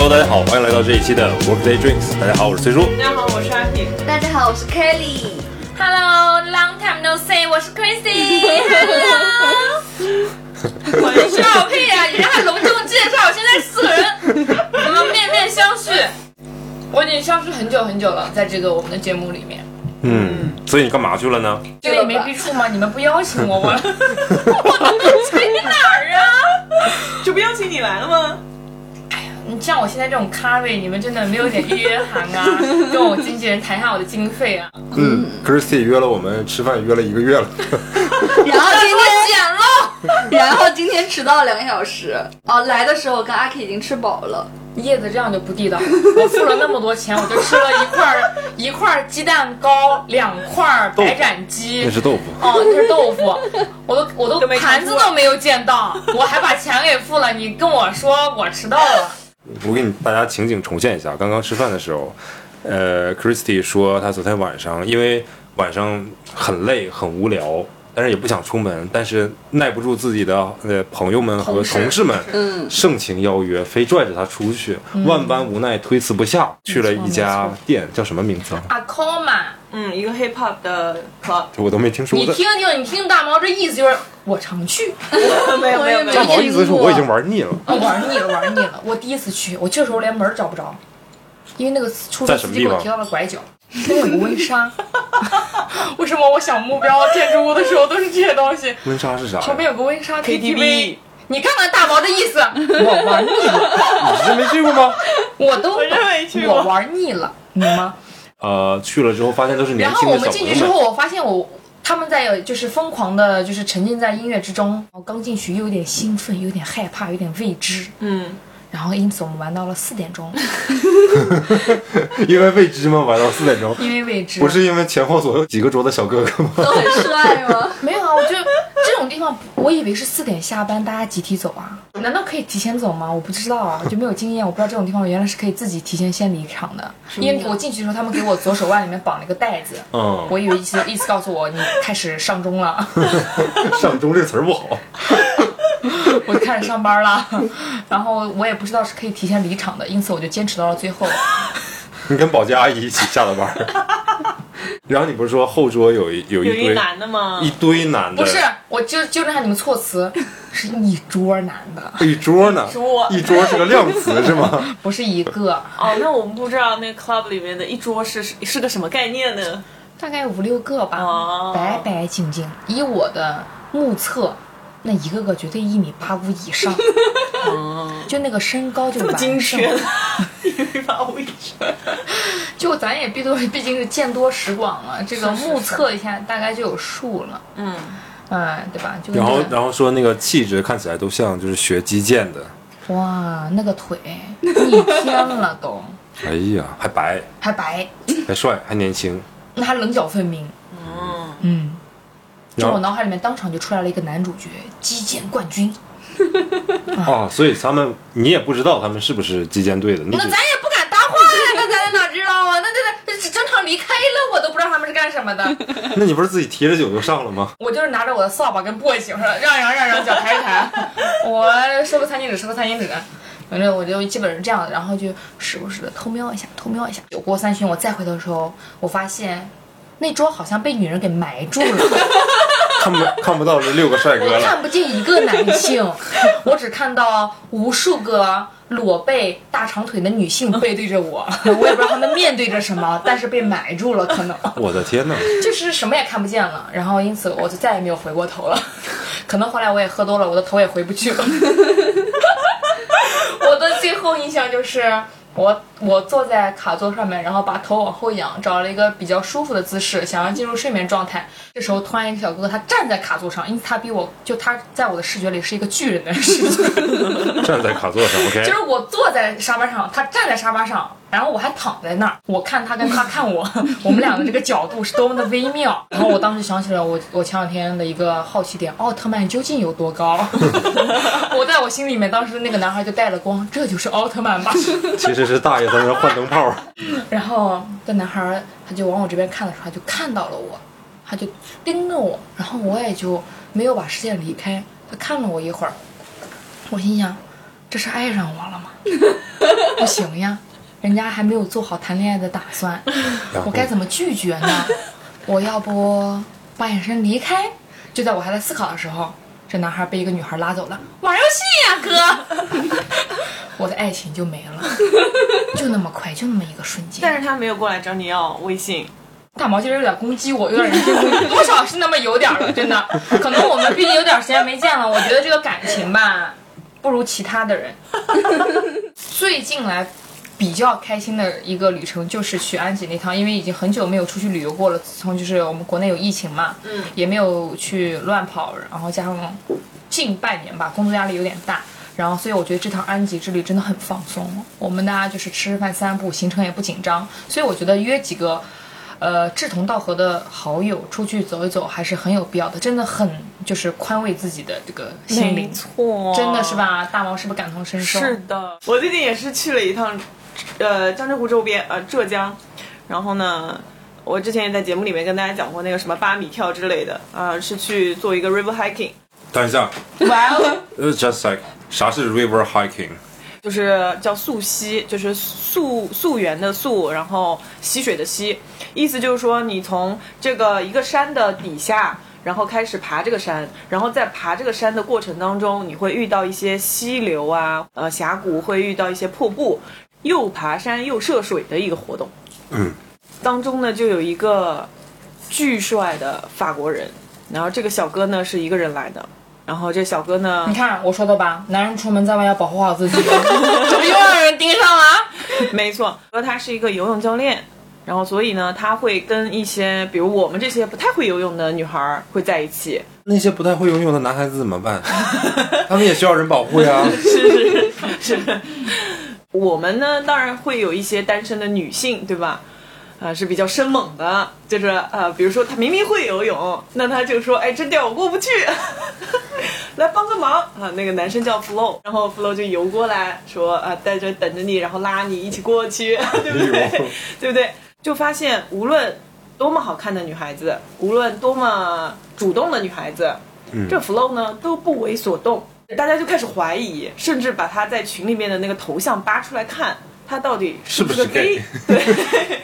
Hello，大家好，欢迎来到这一期的 Workday Drinks。大家好，我是崔叔。大家好，我是阿平。大家好，我是 Kelly。Hello，long time no see，我是 Chrissy。Hello，笑屁啊！你让他隆重介绍，现在四个人，我们面面相觑。我已经消失很久很久了，在这个我们的节目里面，嗯，所以你干嘛去了呢？这个也没逼处吗？你们不邀请我，我 我去哪儿啊？这不邀请你来了吗？你像我现在这种咖位，你们真的没有点预约函啊？跟我经纪人谈一下我的经费啊？嗯，Christy 约了我们吃饭，约了一个月了。然后今我剪了。天，然后今天迟到了两个小时。哦，来的时候跟阿 K 已经吃饱了。叶子这样就不地道。我付了那么多钱，我就吃了一块儿一块儿鸡蛋糕，两块儿白斩鸡那。是豆腐。哦，那是豆腐，我都我都盘子都没有见到，我还把钱给付了。你跟我说我迟到了，我给你大家情景重现一下，刚刚吃饭的时候，呃，Christy 说她昨天晚上因为晚上很累很无聊，但是也不想出门，但是耐不住自己的呃朋友们和同事们盛情邀约，非拽着他出去，万般无奈推辞不下，去了一家店，叫什么名字啊？阿 c 嘛，嗯，一个 hip hop 的 club。我都没听说过你。听听，你听大毛这意思就是我常去，没有没有没有不，好意思，是我已经玩腻了。我玩腻了玩腻了。我第一次去，我去的时候连门儿找不着，因为那个出租在什么地方司机给我提到了拐角，那有个温莎。为什么我想目标建筑物的时候都是这些东西？温莎是啥？旁边有个温莎 KTV。你看看大毛的意思，我玩腻了，你是没去过吗？我都我真没去过我玩腻了，你吗？呃，去了之后发现都是年然后我们进去之后。我发现我他们在就是疯狂的，就是沉浸在音乐之中。我刚进去又有点兴奋，有点害怕，有点未知。嗯，然后因此我们玩到了四点钟，因为未知嘛，玩到四点钟。因为未知。不是因为前后左右几个桌的小哥哥吗？都很帅吗？没有啊，我就这种地方，我以为是四点下班，大家集体走啊？难道可以提前走吗？我不知道啊，我就没有经验，我不知道这种地方原来是可以自己提前先离场的。因为我进去的时候，他们给我左手腕里面绑了一个袋子，嗯，我以为意思意思告诉我你开始上钟了，上钟这词儿不好。我就开始上班了。然后我也不知道是可以提前离场的，因此我就坚持到了最后。你跟保洁阿姨一起下的班儿。然后你不是说后桌有一有有一一堆男的吗？一堆男的，不是，我纠纠正一下你们措辞，是一桌男的，一桌呢？桌一桌是个量词是吗？不是一个，哦，那我们不知道那个 club 里面的一桌是是个什么概念呢？大概五六个吧，哦白白净净。以我的目测，那一个个绝对一米八五以上，就那个身高就这么精确，一米八五以上。就咱也毕都毕竟是见多识广了，这个目测一下大概就有数了，嗯，嗯，对吧？就然后然后说那个气质看起来都像就是学击剑的。哇，那个腿逆天了都，哎呀，还白。还白，还帅还年轻。那还棱角分明，嗯，嗯。就我脑海里面当场就出来了一个男主角，击剑冠军。哦，所以他们你也不知道他们是不是击剑队的，那咱也不敢搭话呀，那咱哪知道啊？那那那正常离开了，我都不知道他们是干什么的。那你不是自己提着酒就上了吗？我就是拿着我的扫把跟簸箕，我说让让让让，脚抬一抬，我收个餐巾纸，收个餐巾纸。反正我就基本是这样的，然后就时不时的偷瞄一下，偷瞄一下。酒过三巡，我再回头的时候，我发现那桌好像被女人给埋住了。看 不看不到这六个帅哥了。我看不见一个男性，我只看到无数个裸背、大长腿的女性背对着我，我也不知道他们面对着什么，但是被埋住了，可能我的天哪！就是什么也看不见了。然后因此我就再也没有回过头了，可能后来我也喝多了，我的头也回不去了。我的最后印象就是。我我坐在卡座上面，然后把头往后仰，找了一个比较舒服的姿势，想要进入睡眠状态。这时候突然一个小哥哥他站在卡座上，因此他比我就他在我的视觉里是一个巨人的视觉。站在卡座上，OK 就。是我坐在沙发上，他站在沙发上，然后我还躺在那儿，我看他跟他 看我，我们俩的这个角度是多么的微妙。然后我当时想起了我我前两天的一个好奇点，奥特曼究竟有多高？我在我心里面，当时那个男孩就带了光，这就是奥特曼吧。其实是大爷在那儿换灯泡。然后这男孩他就往我这边看的时候，他就看到了我，他就盯着我，然后我也就没有把视线离开。他看了我一会儿，我心想，这是爱上我了吗？不行呀，人家还没有做好谈恋爱的打算，我该怎么拒绝呢？我要不把眼神离开？就在我还在思考的时候，这男孩被一个女孩拉走了，玩游戏呀、哥！我的爱情就没了，就那么快，就那么一个瞬间。但是他没有过来找你要微信，大毛今儿有点攻击我，有点人身攻击，多少是那么有点儿了，真的。可能我们毕竟有点时间没见了，我觉得这个感情吧，不如其他的人。最近来比较开心的一个旅程就是去安吉那趟，因为已经很久没有出去旅游过了。自从就是我们国内有疫情嘛，嗯，也没有去乱跑，然后加上近半年吧，工作压力有点大。然后，所以我觉得这趟安吉之旅真的很放松。我们大家就是吃吃饭、散步，行程也不紧张。所以我觉得约几个，呃，志同道合的好友出去走一走还是很有必要的。真的很就是宽慰自己的这个心灵，错，真的是？吧？大毛是不是感同身受？是的，我最近也是去了一趟，呃，江浙沪周边，呃，浙江。然后呢，我之前也在节目里面跟大家讲过那个什么八米跳之类的，啊、是去做一个 river hiking，等一下哇哦，，It's just like 啥是 river hiking？就是叫溯溪，就是溯溯源的溯，然后溪水的溪，意思就是说你从这个一个山的底下。然后开始爬这个山，然后在爬这个山的过程当中，你会遇到一些溪流啊，呃峡谷，会遇到一些瀑布，又爬山又涉水的一个活动。嗯，当中呢就有一个巨帅的法国人，然后这个小哥呢是一个人来的，然后这小哥呢你看我说的吧，男人出门在外要保护好自己，怎么又让人盯上了？没错，说他是一个游泳教练，然后所以呢，他会跟一些比如我们这些不太会游泳的女孩儿会在一起。那些不太会游泳的男孩子怎么办？他们也需要人保护呀。是是是，我们呢当然会有一些单身的女性，对吧？啊、是比较生猛的，就是呃，比如说她明明会游泳，那她就说，哎，这调我过不去，来帮个忙啊。那个男生叫 Flo，然后 Flo 就游过来说，啊、在这等着你，然后拉你一起过去，对不对？对不对？就发现无论多么好看的女孩子，无论多么主动的女孩子，嗯这 flow 呢都不为所动，大家就开始怀疑，甚至把他在群里面的那个头像扒出来看，他到底是不是个 gay？对，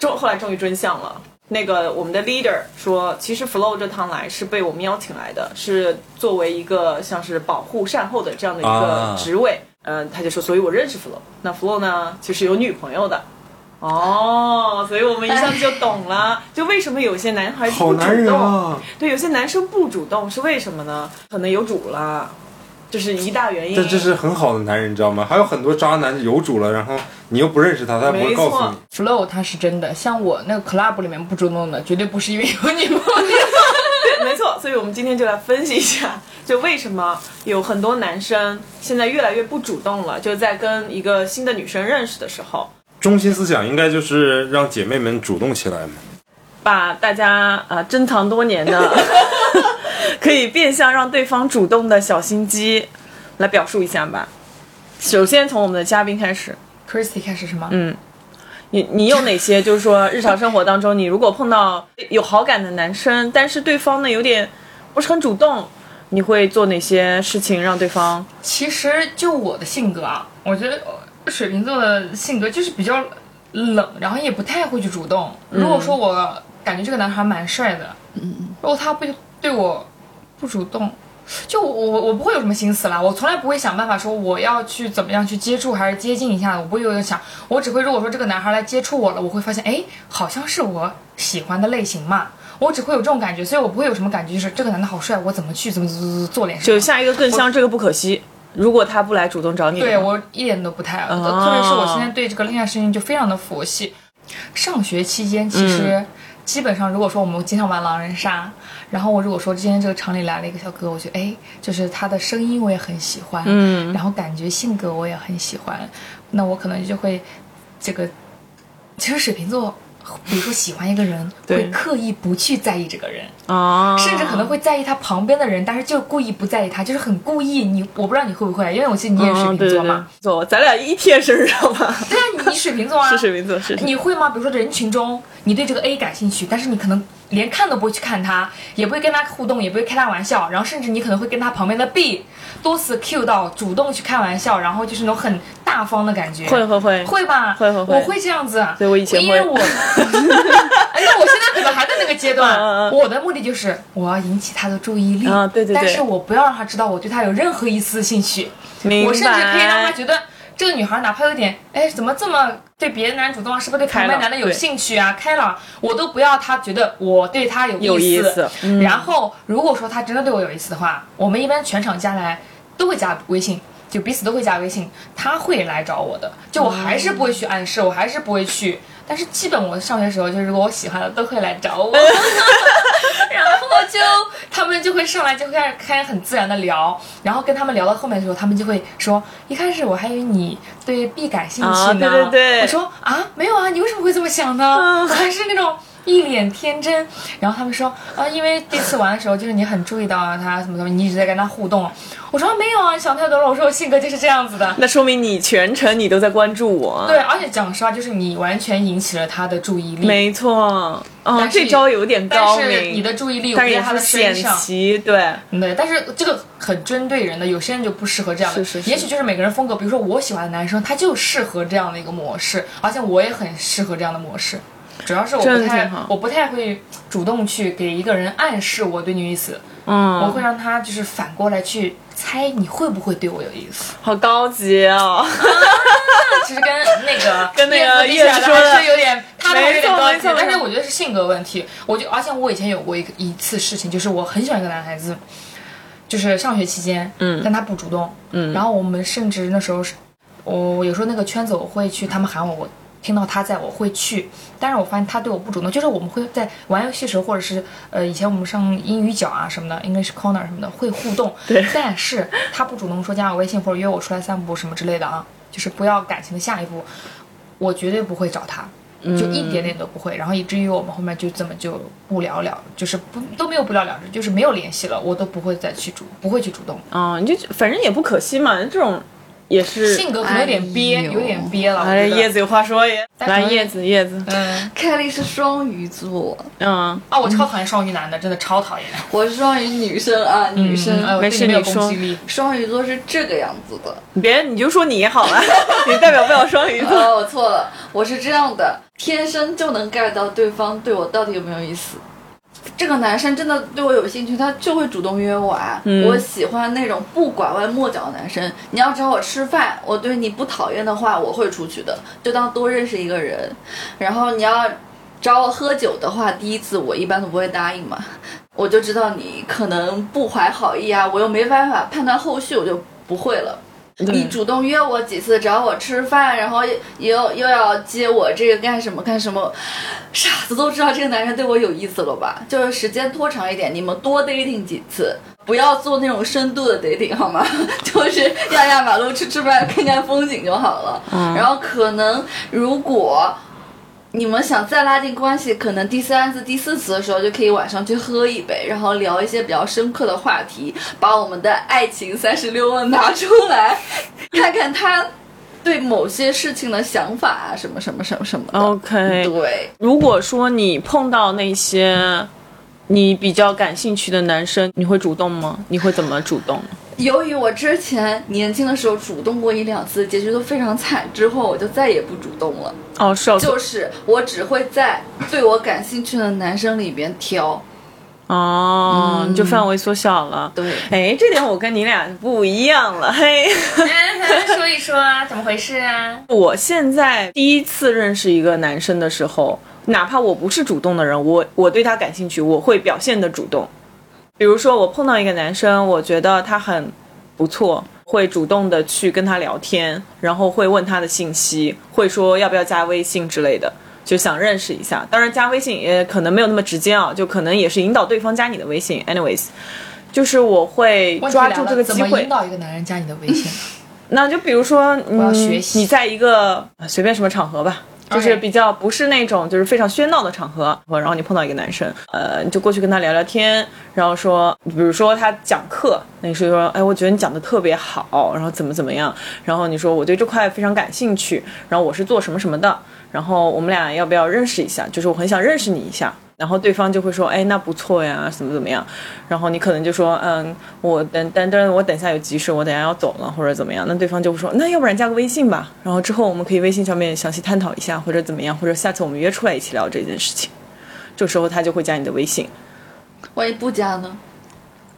终后来终于真相了。那个我们的 leader 说，其实 flow 这趟来是被我们邀请来的，是作为一个像是保护善后的这样的一个啊职位。嗯、他就说，所以我认识 flow。那 flow 呢，其实有女朋友的。哦，所以我们一下子就懂了，就为什么有些男孩子不主好男人动，啊！对，有些男生不主动是为什么呢？可能有主了，这是一大原因。这这是很好的男人，你知道吗？还有很多渣男有主了，然后你又不认识他，他不会告诉你。flow 他是真的，像我那个 club 里面不主动的，绝对不是因为有女朋友。对，没错。所以我们今天就来分析一下，就为什么有很多男生现在越来越不主动了，就在跟一个新的女生认识的时候，中心思想应该就是让姐妹们主动起来嘛。把大家呃珍藏多年的，可以变相让对方主动的小心机来表述一下吧。首先从我们的嘉宾开始，Christy 开始是吗？嗯，你你有哪些？就是说日常生活当中，你如果碰到有好感的男生，但是对方呢有点不是很主动，你会做哪些事情让对方？其实就我的性格啊，我觉得呃水瓶座的性格就是比较冷，然后也不太会去主动。如果说我感觉这个男孩蛮帅的，嗯嗯，如果他不对我不主动。就我我我不会有什么心思啦，我从来不会想办法说我要去怎么样去接触还是接近一下，我不会有想，我只会如果说这个男孩来接触我了，我会发现哎好像是我喜欢的类型嘛，我只会有这种感觉，所以我不会有什么感觉，就是这个男的好帅，我怎么去怎么怎么做脸上就下一个更香这个不可惜。如果他不来主动找你，对我一点都不太，哦特别是我现在对这个恋爱事情就非常的佛系。上学期间，其实基本上如果说我们经常玩狼人杀，然后我如果说今天这个厂里来了一个小哥，我觉得哎，就是他的声音我也很喜欢，嗯然后感觉性格我也很喜欢，那我可能就会这个，其实水瓶座。比如说喜欢一个人，会刻意不去在意这个人，啊，甚至可能会在意他旁边的人，但是就故意不在意他，就是很故意。你我不知道你会不会，因为我记得你也是水瓶座嘛，，走，咱俩一天生日好吧？对啊，你你水瓶座啊，是水瓶座，是你会吗？比如说人群中，你对这个 A 感兴趣，但是你可能连看都不会去看他，也不会跟他互动，也不会开他玩笑，然后甚至你可能会跟他旁边的 B 多次 Q 到主动去开玩笑，然后就是那种很大方的感觉。会会会会吧？会会会我会这样子。对我以前会因为我，哎，那我现在可能还在那个阶段。嗯嗯嗯我的目的就是我要引起他的注意力啊对对对但是我不要让他知道我对他有任何一丝兴趣。我甚至可以让他觉得这个女孩哪怕有点，哎，怎么这么对别的男人主动啊？是不是对旁边男的有兴趣啊？开朗，我都不要他觉得我对他有有意思嗯然后如果说他真的对我有意思的话，我们一般全场加来都会加微信。就彼此都会加微信，他会来找我的，就我还是不会去暗示，我还是不会去，但是基本我上学时候，就是如果我喜欢的都会来找我，然后就他们就会上来就会开始开始很自然的聊，然后跟他们聊到后面的时候，他们就会说，一开始我还以为你对 B 感兴趣呢，啊对对对我说啊没有啊，你为什么会这么想呢？还是那种。一脸天真，然后他们说啊，因为第一次玩的时候，就是你很注意到啊他什么什么，你一直在跟他互动。我说没有啊，你想太多了。我说我性格就是这样子的。那说明你全程你都在关注我。对，而且讲实话，就是你完全引起了他的注意力。没错。哦，这招有点高明但是。你的注意力但是也不在他的身上。对。对，但是这个很针对人的，有些人就不适合这样的。是是是也许就是每个人风格，比如说我喜欢的男生，他就适合这样的一个模式，而且我也很适合这样的模式。主要是我不太我不太会主动去给一个人暗示我对你有意思，嗯。我嗯，会让他就是反过来去猜你会不会对我有意思。好高级哦。其实跟那个 跟那个叶子说的还是有点，他们还是有点高级但是我觉得是性格问题。我就而且我以前有过一个一次事情，就是我很喜欢一个男孩子，就是上学期间，嗯。但他不主动，嗯。然后我们甚至那时候是，我有时候那个圈子我会去，他们喊我，我听到他在我会去，但是我发现他对我不主动，就是我们会在玩游戏时候，或者是呃以前我们上英语角啊什么的，English Corner 什么的会互动，对但是他不主动说加我微信或者约我出来散步什么之类的啊，就是不要感情的下一步，我绝对不会找他。就一点点都不会，然后以至于我们后面就这么就不了了，就是不都没有不了了之，就是没有联系了，我都不会再去主，不会去主动。嗯、你就反正也不可惜嘛，这种也是。性格可能有点憋，哎有点憋了。我哎，叶子有话说耶。来，叶子，叶子，嗯，凯莉是双鱼座，嗯，啊，我超讨厌双鱼男的，真的超讨厌。我是双鱼女生啊，女生。哎我没对你没有事你说攻击力。双鱼座是这个样子的。你别你就说你好了，你代表不了双鱼座。哦，我错了，我是这样的，天生就能 get 到对方对我到底有没有意思。这个男生真的对我有兴趣，他就会主动约我啊。嗯我喜欢那种不拐弯抹角的男生。你要找我吃饭，我对你不讨厌的话，我会出去的，就当多认识一个人。然后你要找我喝酒的话，第一次我一般都不会答应嘛，我就知道你可能不怀好意啊，我又没办法判断后续，我就不会了。你主动约我几次，找我吃饭，然后又又要接我这个干什么干什么，傻子都知道这个男人对我有意思了吧？就是时间拖长一点，你们多 dating 几次，不要做那种深度的 dating 好吗？就是压压马路、吃吃饭、看看风景就好了。然后可能如果。你们想再拉近关系，可能第三次、第四次的时候就可以晚上去喝一杯，然后聊一些比较深刻的话题，把我们的爱情 三十六问拿出来，看看他对某些事情的想法啊，什么什么什么什么的。OK，对，如果说你碰到那些你比较感兴趣的男生，你会主动吗？你会怎么主动？由于我之前年轻的时候主动过一两次，结局都非常惨，之后我就再也不主动了。哦，是哦，就是我只会在对我感兴趣的男生里边挑。哦，你就范围缩小了。对，哎，这点我跟你俩不一样了，嘿。说一说啊，怎么回事啊？我现在第一次认识一个男生的时候，哪怕我不是主动的人，我我对他感兴趣，我会表现的主动。比如说，我碰到一个男生，我觉得他很不错，会主动的去跟他聊天，然后会问他的信息，会说要不要加微信之类的，就想认识一下。当然，加微信也可能没有那么直接啊，就可能也是引导对方加你的微信。Anyways，就是我会抓住这个机会引。导一个男人加你的微信？那就比如说，我要嗯学习你在一个呃随便什么场合吧。就是比较不是那种就是非常喧闹的场合，然后你碰到一个男生，呃，你就过去跟他聊聊天，然后说，比如说他讲课，那你说说，哎，我觉得你讲的特别好，然后怎么怎么样，然后你说我对这块非常感兴趣，然后我是做什么什么的，然后我们俩要不要认识一下？就是我很想认识你一下。然后对方就会说，哎，那不错呀，怎么怎么样，然后你可能就说，嗯，我等但但是，我等下有急事，我等下要走了，或者怎么样，那对方就会说，那要不然加个微信吧，然后之后我们可以微信上面详细探讨一下，或者怎么样，或者下次我们约出来一起聊这件事情，这时候他就会加你的微信，万一不加呢？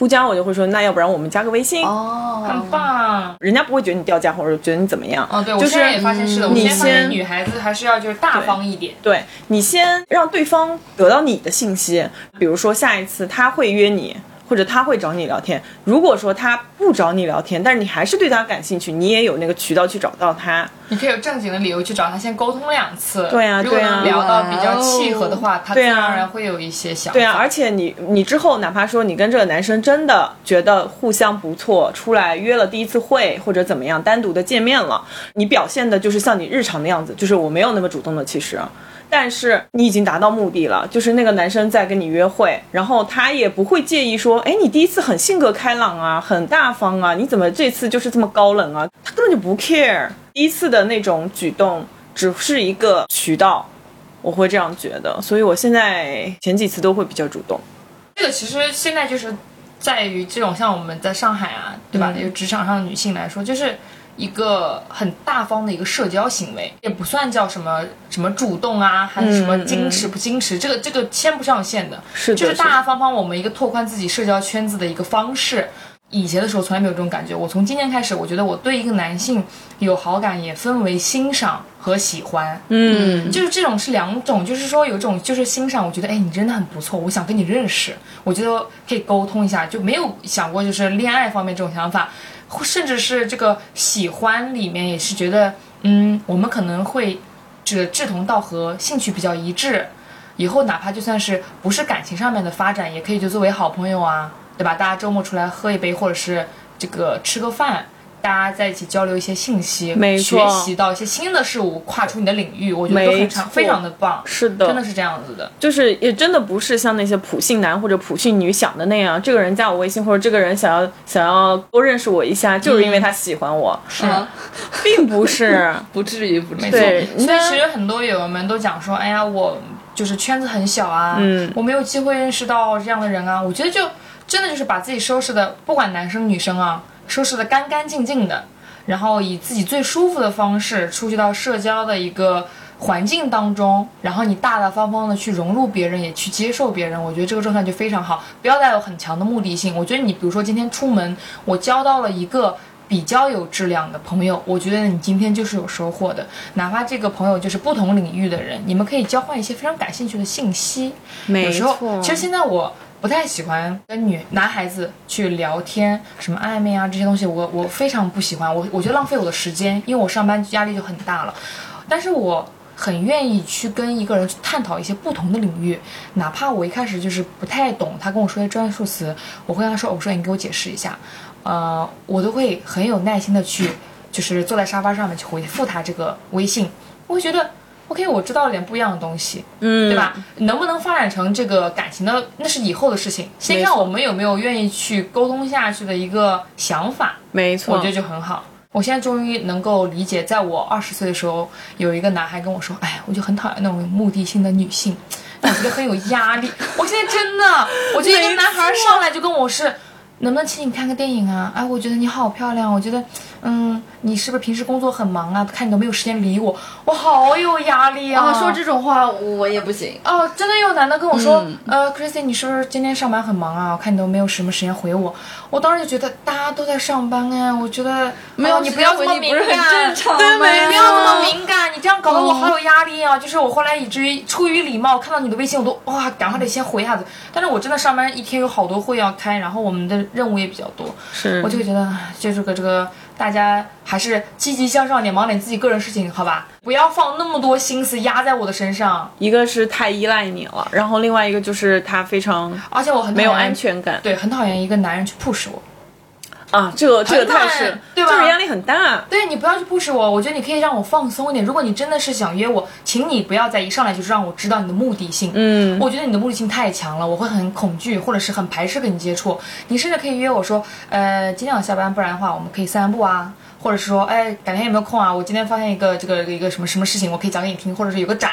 不加我就会说，那要不然我们加个微信，哦，很棒。人家不会觉得你掉价或者觉得你怎么样，哦，对，我就现在也是发现是的。我你现在发现先女孩子还是要就是大方一点。对你先让对方得到你的信息，比如说下一次他会约你，或者他会找你聊天。如果说他不找你聊天，但是你还是对他感兴趣，你也有那个渠道去找到他。你可以有正经的理由去找他，先沟通两次。对啊如果对啊能聊到比较契合的话，他自然而然会有一些想法。对啊，而且你你之后哪怕说你跟这个男生真的觉得互相不错，出来约了第一次会或者怎么样，单独的见面了，你表现的就是像你日常的样子，就是我没有那么主动的，其实。但是你已经达到目的了，就是那个男生在跟你约会，然后他也不会介意说，哎，你第一次很性格开朗啊，很大方啊，你怎么这次就是这么高冷啊？他根本就不 care，第一次的那种举动只是一个渠道，我会这样觉得，所以我现在前几次都会比较主动。这个其实现在就是在于这种像我们在上海啊，对吧？嗯职场上的女性来说，就是一个很大方的一个社交行为，也不算叫什么什么主动啊，还是什么矜持不矜持，这个这个牵不上线的，是的就是大大方方我们一个拓宽自己社交圈子的一个方式。以前的时候从来没有这种感觉，我从今天开始，我觉得我对一个男性有好感，也分为欣赏和喜欢。嗯，就是这种是两种，就是说有一种就是欣赏，我觉得哎你真的很不错，我想跟你认识，我觉得可以沟通一下，就没有想过就是恋爱方面这种想法，或甚至是这个喜欢里面也是觉得嗯我们可能会这个志同道合，兴趣比较一致，以后哪怕就算是不是感情上面的发展，也可以就作为好朋友啊，对吧？大家周末出来喝一杯，或者是这个吃个饭。大家在一起交流一些信息，没学习到一些新的事物，跨出你的领域，我觉得都没非常非常的棒，是的，真的是这样子的。就是也真的不是像那些普信男或者普信女想的那样，这个人加我微信或者这个人想要想要多认识我一下，就是因为他喜欢我，是。啊，并不是。不至于，不至于。对，所以其实很多友们都讲说，哎呀，我就是圈子很小啊，嗯。我没有机会认识到这样的人啊。我觉得就真的就是把自己收拾的，不管男生女生啊，收拾的干干净净的，然后以自己最舒服的方式出去到社交的一个环境当中，然后你大大方方的去融入别人，也去接受别人，我觉得这个状态就非常好。不要带有很强的目的性。我觉得你比如说今天出门，我交到了一个。比较有质量的朋友，我觉得你今天就是有收获的。哪怕这个朋友就是不同领域的人，你们可以交换一些非常感兴趣的信息。没有时候，错，其实现在我不太喜欢跟女男孩子去聊天，什么暧昧啊这些东西，我我非常不喜欢。我我觉得浪费我的时间，因为我上班压力就很大了。但是我很愿意去跟一个人去探讨一些不同的领域，哪怕我一开始就是不太懂，他跟我说一些专业术词，我会跟他说，我说你给我解释一下，呃，我都会很有耐心的去，就是坐在沙发上面去回复他这个微信，我会觉得。OK，我知道了点不一样的东西，嗯，对吧？能不能发展成这个感情的，那是以后的事情。先看我们有没有愿意去沟通下去的一个想法，没错，我觉得就很好。我现在终于能够理解，在我二十岁的时候，有一个男孩跟我说：“哎，我就很讨厌那种目的性的女性，我觉得很有压力。”我现在真的，我觉得一个男孩上来就跟我是。能不能请你看个电影啊？哎，我觉得你好漂亮，我觉得，嗯，你是不是平时工作很忙啊？看你都没有时间理我，我好有压力啊！啊，说这种话我也不行。哦，真的有男的跟我说，呃，Chrissy，你是不是今天上班很忙啊？我看你都没有什么时间回我。我当时就觉得大家都在上班哎，我觉得没有哦你不要这么敏感，对，吗没不要这么敏感，你这样搞得我好有压力啊！就是我后来以至于出于礼貌，看到你的微信我都哇，赶快得先回一下子。但是我真的上班一天有好多会要开，然后我们的任务也比较多，是我就觉得，唉就这个这个，大家还是积极向上一点，忙点自己个人事情，好吧？不要放那么多心思压在我的身上。一个是太依赖你了，然后另外一个就是他非常而且我很没有安，全感对，很讨厌一个男人去 push 我。啊，这个这个太是，对吧就是压力很大。对你不要去 push 我，我觉得你可以让我放松一点。如果你真的是想约我，请你不要在一上来就是让我知道你的目的性。嗯，我觉得你的目的性太强了，我会很恐惧，或者是很排斥跟你接触。你甚至可以约我说，呃，今天我下班，不然的话我们可以散散步啊，或者是说，哎，改天有没有空啊？我今天发现一个这个一个什么什么事情，我可以讲给你听，或者是有个展。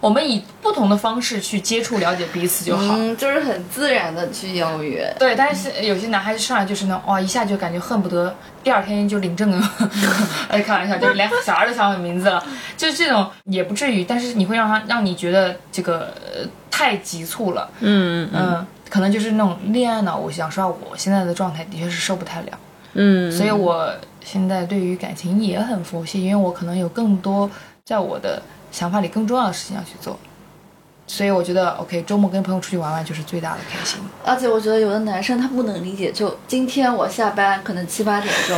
我们以不同的方式去接触、了解彼此就好。嗯，就是很自然的去邀约。对，但是有些男孩子上来就是呢，哇，一下就感觉恨不得第二天就领证了。哎，开玩笑，就是连小孩都想好名字了，就是这种也不至于，但是你会让他让你觉得这个、呃、太急促了。嗯嗯，可能就是那种恋爱脑。我想说，我现在的状态的确是受不太了，嗯，所以我现在对于感情也很佛系，因为我可能有更多在我的想法里更重要的事情要去做。所以我觉得，OK，周末跟朋友出去玩玩就是最大的开心。而且我觉得有的男生他不能理解，就今天我下班可能七八点钟，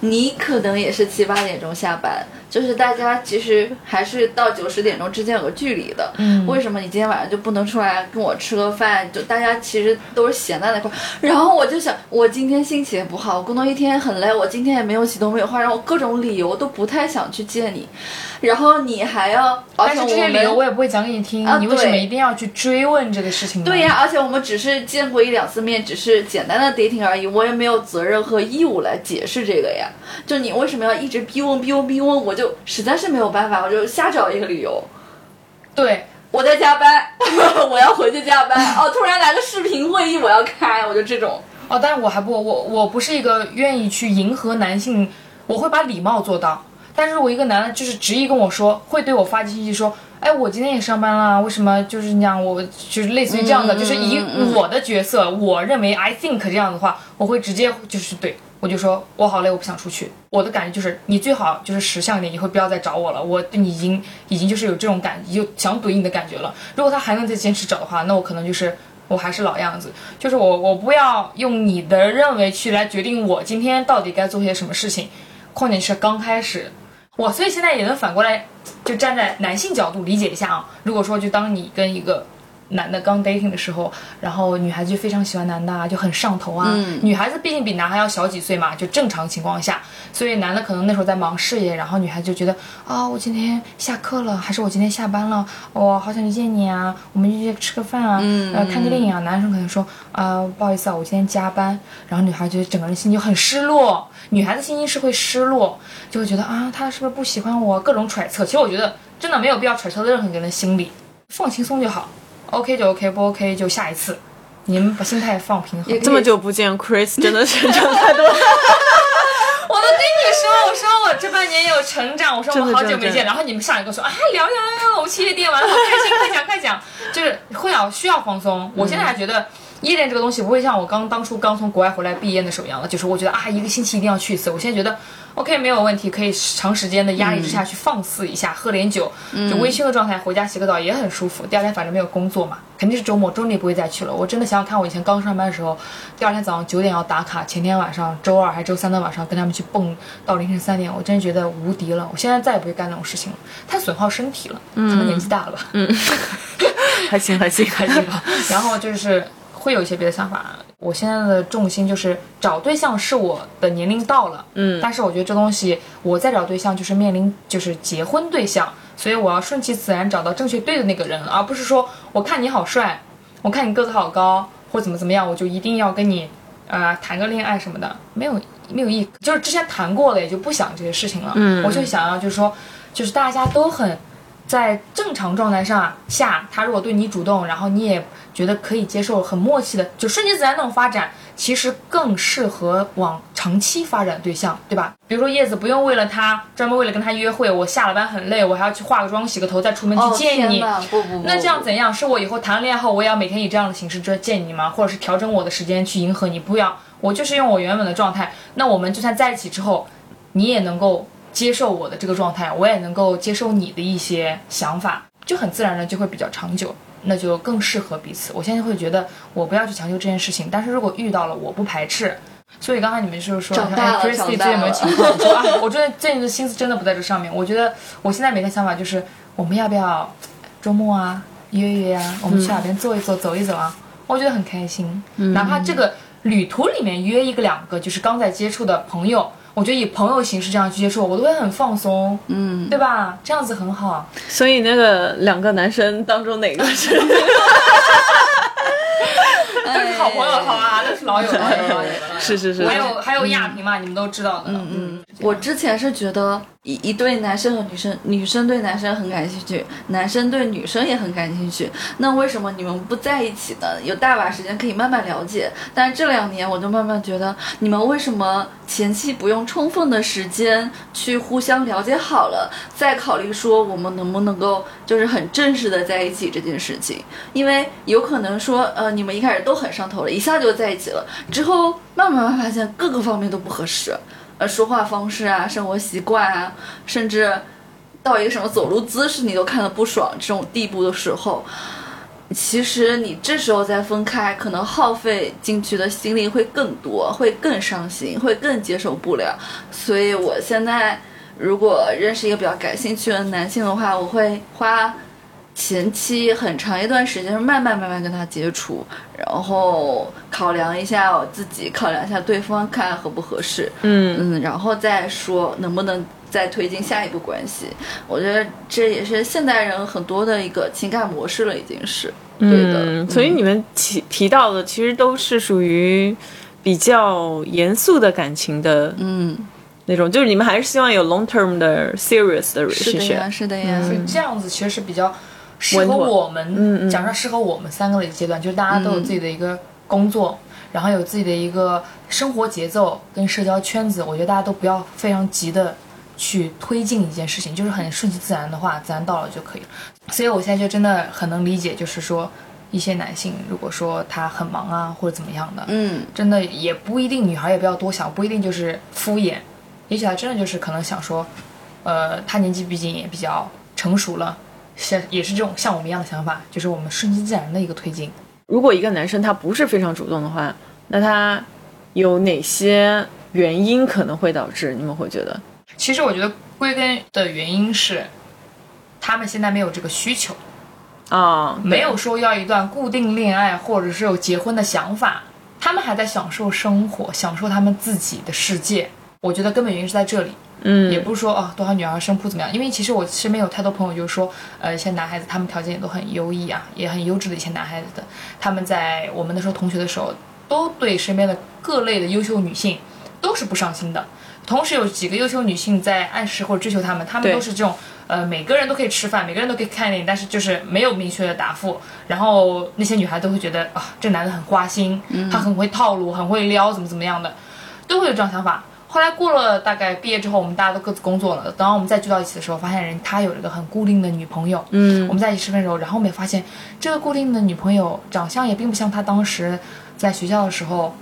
你可能也是七八点钟下班，就是大家其实还是到九十点钟之间有个距离的。嗯为什么你今天晚上就不能出来跟我吃个饭？就大家其实都是闲在那块儿。然后我就想，我今天心情也不好，我工作一天很累，我今天也没有洗头没有化妆，我各种理由都不太想去见你。然后你还要，而且这些理由我也不会讲给你听，啊你为什么一定要去追问这个事情呢？对呀、而且我们只是见过一两次面，只是简单的 dating 而已，我也没有责任和义务来解释这个呀。就你为什么要一直逼问、逼问、逼问，我就实在是没有办法，我就瞎找一个理由。对，我在加班，我要回去加班。哦，突然来个视频会议，我要开，我就这种。哦，但是我还不，我我不是一个愿意去迎合男性，我会把礼貌做到。但是如果一个男的就是执意跟我说，会对我发信息说，哎，我今天也上班了，为什么就是那样？我就是类似于这样的，嗯就是以我的角色，我认为 I think 这样的话，我会直接就是对我就说我好累，我不想出去。我的感觉就是你最好就是识相一点，以后不要再找我了。我对你已经已经就是有这种感，有想怼你的感觉了。如果他还能再坚持找的话，那我可能就是。我还是老样子，就是我我不要用你的认为去来决定我今天到底该做些什么事情，况且是刚开始，我所以现在也能反过来，就站在男性角度理解一下啊。如果说就当你跟一个男的刚 dating 的时候，然后女孩子就非常喜欢男的啊，就很上头啊。嗯女孩子毕竟比男孩要小几岁嘛，就正常情况下，所以男的可能那时候在忙事业，然后女孩子就觉得啊、我今天下课了，还是我今天下班了，我好想去见你啊，我们就去吃个饭啊，嗯呃，看个电影啊。男生可能说啊、不好意思啊，我今天加班，然后女孩就整个人心情就很失落，女孩子心情是会失落，就会觉得啊，他是不是不喜欢我？各种揣测。其实我觉得真的没有必要揣测任何一个人的心理，放轻松就好，OK 就 OK，不 OK 就下一次。你们把心态放平衡。也这么久不见，Chris 真的是长太多了。我都跟你说，我说我这半年有成长，我说我们好久没见，然后你们上来跟我说啊，聊聊聊聊，我们去夜店玩，好开心，快讲快讲，就是会要需要放松。我现在还觉得。夜店这个东西不会像我刚当初刚从国外回来毕业的时候一样了，就是我觉得啊，一个星期一定要去一次。我现在觉得 OK 没有问题，可以长时间的压力之下去放肆一下，喝点酒，就微醺的状态回家洗个澡也很舒服。第二天反正没有工作嘛，肯定是周末，周内不会再去了。我真的想想看，我以前刚上班的时候，第二天早上九点要打卡，前天晚上周二还周三的晚上跟他们去蹦到凌晨三点，我真的觉得无敌了。我现在再也不会干那种事情了，太损耗身体了，可能年纪大了 吧。还行还行还行吧。然后就是会有一些别的想法。我现在的重心就是找对象，是我的年龄到了，嗯但是我觉得这东西我在找对象就是面临就是结婚对象，所以我要顺其自然找到正确对的那个人，而不是说我看你好帅，我看你个子好高，或怎么怎么样，我就一定要跟你呃谈个恋爱什么的，没有没有意义。就是之前谈过了，也就不想这些事情了。嗯我就想要就是说，就是大家都很。在正常状态上下，他如果对你主动，然后你也觉得可以接受，很默契的，就顺其自然那种发展，其实更适合往长期发展的对象，对吧？比如说叶子不用为了他专门为了跟他约会，我下了班很累，我还要去化个妆、洗个头再出门去哦见你。不不不，那这样怎样？是我以后谈恋爱后，我也要每天以这样的形式这见你吗？或者是调整我的时间去迎合你？不要，我就是用我原本的状态。那我们就算在一起之后，你也能够接受我的这个状态，我也能够接受你的一些想法，就很自然的就会比较长久，那就更适合彼此。我现在会觉得我不要去强求这件事情，但是如果遇到了，我不排斥。所以刚才你们就是说，长大了哎，Christy 长最近有没有情况？我说啊，我觉得最近的心思真的不在这上面。我觉得我现在每天想法就是，我们要不要周末啊约约啊，我们去哪边坐一坐、走一走啊？我觉得很开心。哪怕这个旅途里面约一个两个，就是刚在接触的朋友，我觉得以朋友形式这样去接触，我都会很放松，嗯，对吧？这样子很好。所以那个两个男生当中哪个是？都是好朋友，好啊，都是老友老友老有的。是是是，还有还有亚萍嘛，你们都知道的。嗯嗯，我之前是觉得一一对男生和女生，女生对男生很感兴趣，男生对女生也很感兴趣。那为什么你们不在一起呢？有大把时间可以慢慢了解。但这两年，我就慢慢觉得，你们为什么前期不用充分的时间去互相了解好了，再考虑说我们能不能够就是很正式的在一起这件事情？因为有可能说，呃，你们一开始都很上头了，一下就在一起了，之后慢慢慢发现各个方面都不合适。说话方式啊，生活习惯啊，甚至到一个什么走路姿势你都看得不爽这种地步的时候，其实你这时候再分开，可能耗费进去的心力会更多，会更伤心，会更接受不了。所以我现在如果认识一个比较感兴趣的男性的话，我会花前期很长一段时间是，慢慢慢慢跟他接触，然后考量一下我自己，考量一下对方，看合不合适。嗯嗯，然后再说能不能再推进下一步关系。我觉得这也是现代人很多的一个情感模式了，已经是对的。嗯，所以你们提提到的其实都是属于比较严肃的感情的嗯，那种，就是你们还是希望有 long term 的 serious 的是的呀，relationship。是的呀。所以这样子其实是比较适合我们，讲上适合我们三个的一个阶段，就是大家都有自己的一个工作，然后有自己的一个生活节奏跟社交圈子，我觉得大家都不要非常急的去推进一件事情，就是很顺其自然的话，自然到了就可以了。所以我现在就真的很能理解，就是说一些男性如果说他很忙啊或者怎么样的，嗯，真的也不一定，女孩也不要多想，不一定就是敷衍，也许他真的就是可能想说，呃，他年纪毕竟也比较成熟了，像也是这种像我们一样的想法，就是我们顺其自然的一个推进。如果一个男生他不是非常主动的话，那他有哪些原因可能会导致你们会觉得？其实我觉得归根的原因是，他们现在没有这个需求，啊，没有说要一段固定恋爱，或者是有结婚的想法，他们还在享受生活，享受他们自己的世界。我觉得根本原因是在这里。嗯，也不是说哦多少女孩生铺怎么样，因为其实我身边有太多朋友就是说，呃，一些男孩子他们条件也都很优异啊，也很优质的一些男孩子的，他们在我们那时候同学的时候，都对身边的各类的优秀女性都是不上心的。同时有几个优秀女性在暗示或者追求他们，他们都是这种，呃，每个人都可以吃饭，每个人都可以看电影，但是就是没有明确的答复。然后那些女孩都会觉得啊，这男的很花心，他很会套路，很会撩，怎么怎么样的，都会有这样想法。后来过了大概毕业之后，我们大家都各自工作了。等到我们再聚到一起的时候，发现人他有一个很固定的女朋友。嗯我们在一起吃饭的时候，然后我们也发现这个固定的女朋友长相也并不像他当时在学校的时候，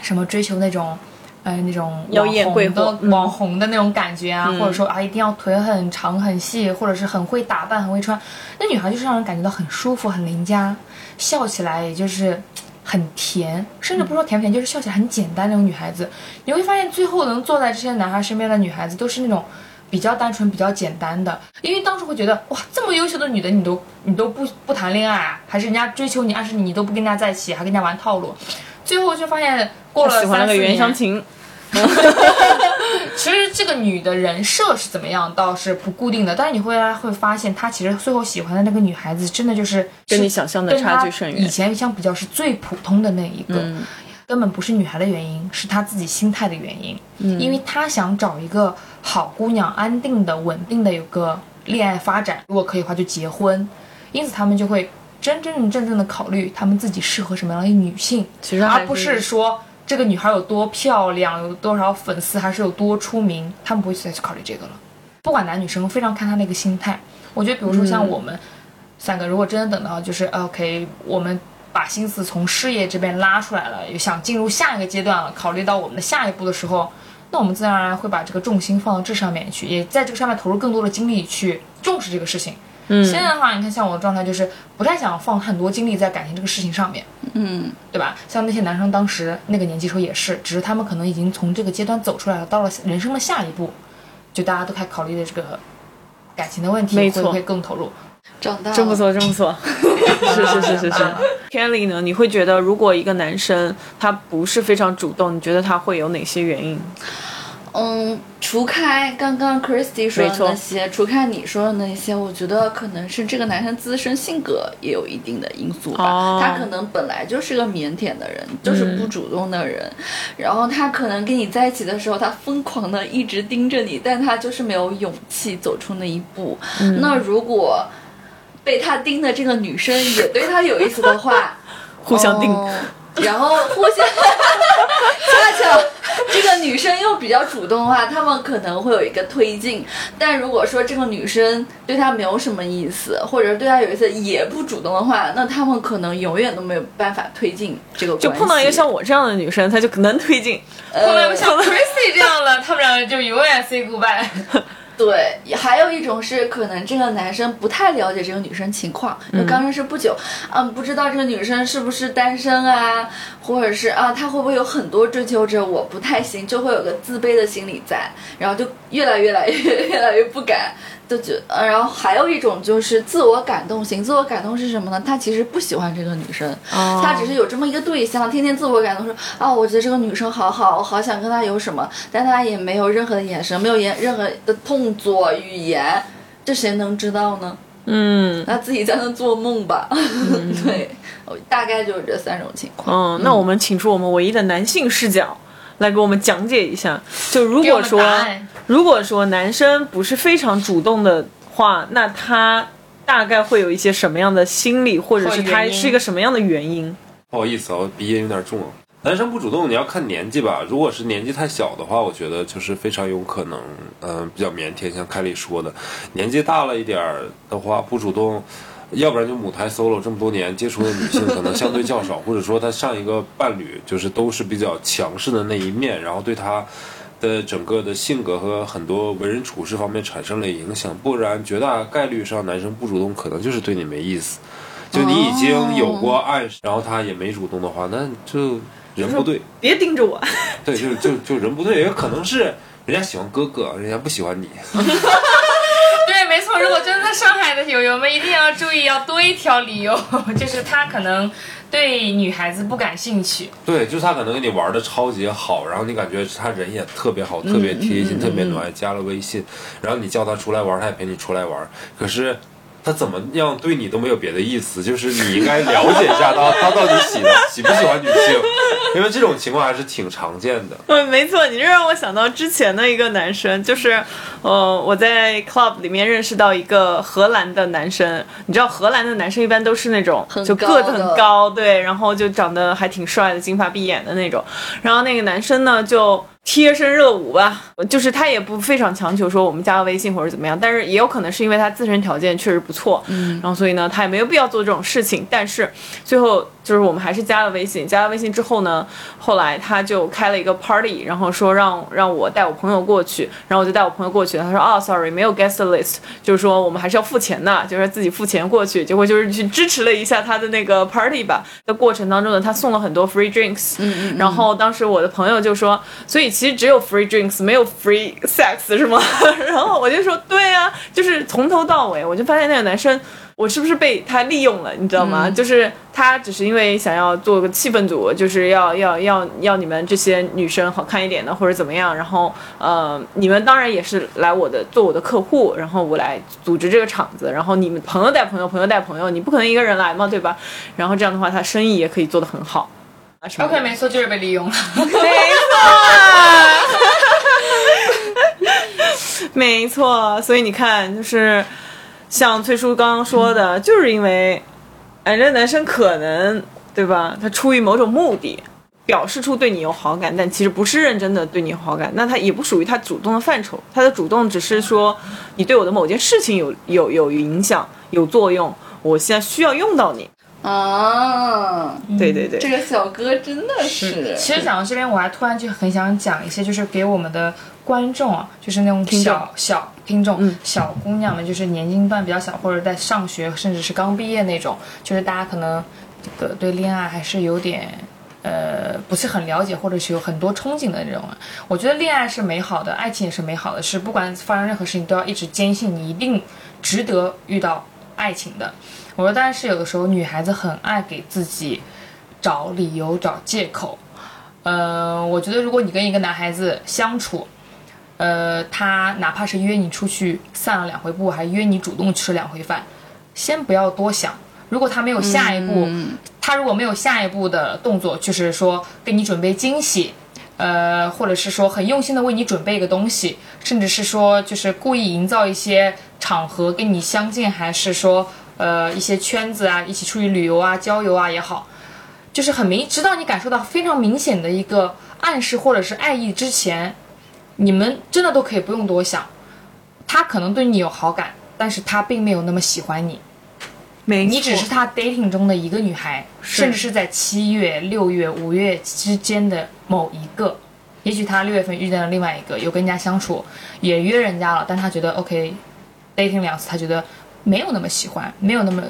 什么追求那种，呃，那种妖艳网红的、网红的那种感觉啊，或者说啊一定要腿很长很细，或者是很会打扮、很会穿。那女孩就是让人感觉到很舒服、很邻家，笑起来也就是。很甜，甚至不说甜不甜，就是笑起来很简单那种女孩子。你会发现，最后能坐在这些男孩身边的女孩子，都是那种比较单纯、比较简单的。因为当时会觉得，哇，这么优秀的女的，你都你都不不谈恋爱啊，还是人家追求你，暗示你，你都不跟人家在一起，还跟人家玩套路。最后就发现，过了喜欢那个袁湘琴，其实这个女的人设是怎么样，倒是不固定的。但是你会会发现，她其实最后喜欢的那个女孩子，真的就是跟你想象的差距甚远以前相比较是最普通的那一个，嗯根本不是女孩的原因，是她自己心态的原因。嗯因为她想找一个好姑娘，安定的、稳定的有个恋爱发展，如果可以的话就结婚。因此他们就会真真正正的考虑他们自己适合什么样的一女性。其实还而不是说这个女孩有多漂亮，有多少粉丝，还是有多出名，他们不会再去考虑这个了。不管男女生，非常看他那个心态。我觉得，比如说像我们三个，如果真的等到就是呃 OK，我们把心思从事业这边拉出来了，也想进入下一个阶段了，考虑到我们的下一步的时候，那我们自然而然会把这个重心放到这上面去，也在这个上面投入更多的精力去重视这个事情。嗯现在的话，你看像我的状态就是不太想放很多精力在感情这个事情上面。嗯，对吧？像那些男生当时那个年纪时候也是，只是他们可能已经从这个阶段走出来了，到了人生的下一步，就大家都开始考虑的这个感情的问题，没错会不会更投入？长大了真不。错，真不错。是是是是是。Kelly 呢？你会觉得如果一个男生他不是非常主动，你觉得他会有哪些原因？嗯，除开刚刚 Christy 说的那些，除开你说的那些，我觉得可能是这个男生自身性格也有一定的因素吧。哦他可能本来就是个腼腆的人，就是不主动的人，然后他可能跟你在一起的时候，他疯狂的一直盯着你，但他就是没有勇气走出那一步。那如果被他盯的这个女生也对他有意思的话，互相盯。哦然后互相，恰巧这个女生又比较主动的话，他们可能会有一个推进。但如果说这个女生对他没有什么意思，或者对他有意思也不主动的话，那他们可能永远都没有办法推进这个关系。就碰到一个像我这样的女生，她就可能推进。呃碰到一个像 Chrissy 这样的，他们两个就永远 say goodbye。对，还有一种是可能这个男生不太了解这个女生情况，刚认识不久，嗯，不知道这个女生是不是单身啊，或者是啊，他会不会有很多追求者，我不太行，就会有个自卑的心理在，然后就越来越来越 越来越不敢，就觉呃，然后还有一种就是自我感动型，自我感动是什么呢？他其实不喜欢这个女生，哦他只是有这么一个对象，天天自我感动说啊，我觉得这个女生好好，我好想跟她有什么，但他也没有任何的眼神，没有言任何的动作语言，这谁能知道呢？嗯那自己在那做梦吧。对，我大概就是这三种情况。嗯，那我们请出我们唯一的男性视角来给我们讲解一下。就如果说如果说男生不是非常主动的话，那他大概会有一些什么样的心理，或者是他是一个什么样的原因？不好意思啊，我鼻音有点重啊。男生不主动，你要看年纪吧。如果是年纪太小的话，我觉得就是非常有可能，嗯、比较腼腆，像凯里说的。年纪大了一点儿的话，不主动，要不然就母胎 solo 这么多年接触的女性可能相对较少，或者说他上一个伴侣就是都是比较强势的那一面，然后对他的整个的性格和很多为人处事方面产生了影响。不然，绝大概率上男生不主动，可能就是对你没意思。就你已经有过暗示，然后他也没主动的话，那就人不对，别盯着我。对，就就就人不对，也有可能是人家喜欢哥哥，人家不喜欢你。对，没错。如果真的在上海的友友们一定要注意，要多一条理由，就是他可能对女孩子不感兴趣。对，就是他可能跟你玩的超级好，然后你感觉他人也特别好，特别贴心，特别暖爱，加了微信，然后你叫他出来玩，他也陪你出来玩，可是。他怎么样对你都没有别的意思，就是你应该了解一下他，他到底喜的喜不喜欢女性，因为这种情况还是挺常见的。嗯，没错，你这让我想到之前的一个男生，就是，呃，我在 club 里面认识到一个荷兰的男生。你知道荷兰的男生一般都是那种就个子很高，对，然后就长得还挺帅的，金发碧眼的那种。然后那个男生呢，就贴身热舞吧，就是他也不非常强求说我们加个微信或者怎么样，但是也有可能是因为他自身条件确实不错，嗯，然后所以呢，他也没有必要做这种事情。但是最后就是我们还是加了微信，加了微信之后呢，后来他就开了一个 party，然后说让让我带我朋友过去，然后我就带我朋友过去，他说啊、s o r r y 没有 guest list，就是说我们还是要付钱的，就是自己付钱过去，结果就是去支持了一下他的那个 party 吧。的过程当中呢，他送了很多 free drinks，嗯嗯然后当时我的朋友就说，所以其实只有 free drinks，没有 free sex 是吗？然后我就说对啊，就是从头到尾，我就发现那个男生。我是不是被他利用了？你知道吗？就是他只是因为想要做个气氛组，就是要要要要你们这些女生好看一点的，或者怎么样。然后呃，你们当然也是来我的做我的客户，然后我来组织这个场子。然后你们朋友带朋友，朋友带朋友，你不可能一个人来嘛，对吧？然后这样的话，他生意也可以做得很好。OK，没错，就是被利用了。没错，没错。所以你看，就是像崔叔刚刚说的，就是因为，哎，这男生可能对吧？他出于某种目的。表示出对你有好感，但其实不是认真的对你有好感，那他也不属于他主动的范畴。他的主动只是说，你对我的某件事情有有有影响、有作用，我现在需要用到你。啊，对对对，这个小哥真的是，其实讲到这边，我还突然就很想讲一些，就是给我们的观众啊，就是那种听小小听众、小姑娘们，就是年龄段比较小，或者在上学，甚至是刚毕业那种，就是大家可能这个对恋爱还是有点。呃，不是很了解，或者是有很多憧憬的那种，我觉得恋爱是美好的，爱情也是美好的，是不管发生任何事情都要一直坚信你一定值得遇到爱情的。我说，但是有的时候女孩子很爱给自己找理由、找借口。呃，我觉得如果你跟一个男孩子相处，呃，他哪怕是约你出去散了两回步，还约你主动吃两回饭，先不要多想。如果他没有下一步，他如果没有下一步的动作，就是说给你准备惊喜，呃，或者是说很用心的为你准备一个东西，甚至是说就是故意营造一些场合跟你相见，还是说呃一些圈子啊，一起出去旅游啊、郊游啊也好，就是很明，直到你感受到非常明显的一个暗示或者是爱意之前，你们真的都可以不用多想，他可能对你有好感，但是他并没有那么喜欢你。没你只是他 dating 中的一个女孩，甚至是在七月、六月、五月之间的某一个。也许他六月份遇见了另外一个，有跟人家相处，也约人家了，但他觉得 OK，dating 两次，他觉得没有那么喜欢，没有那么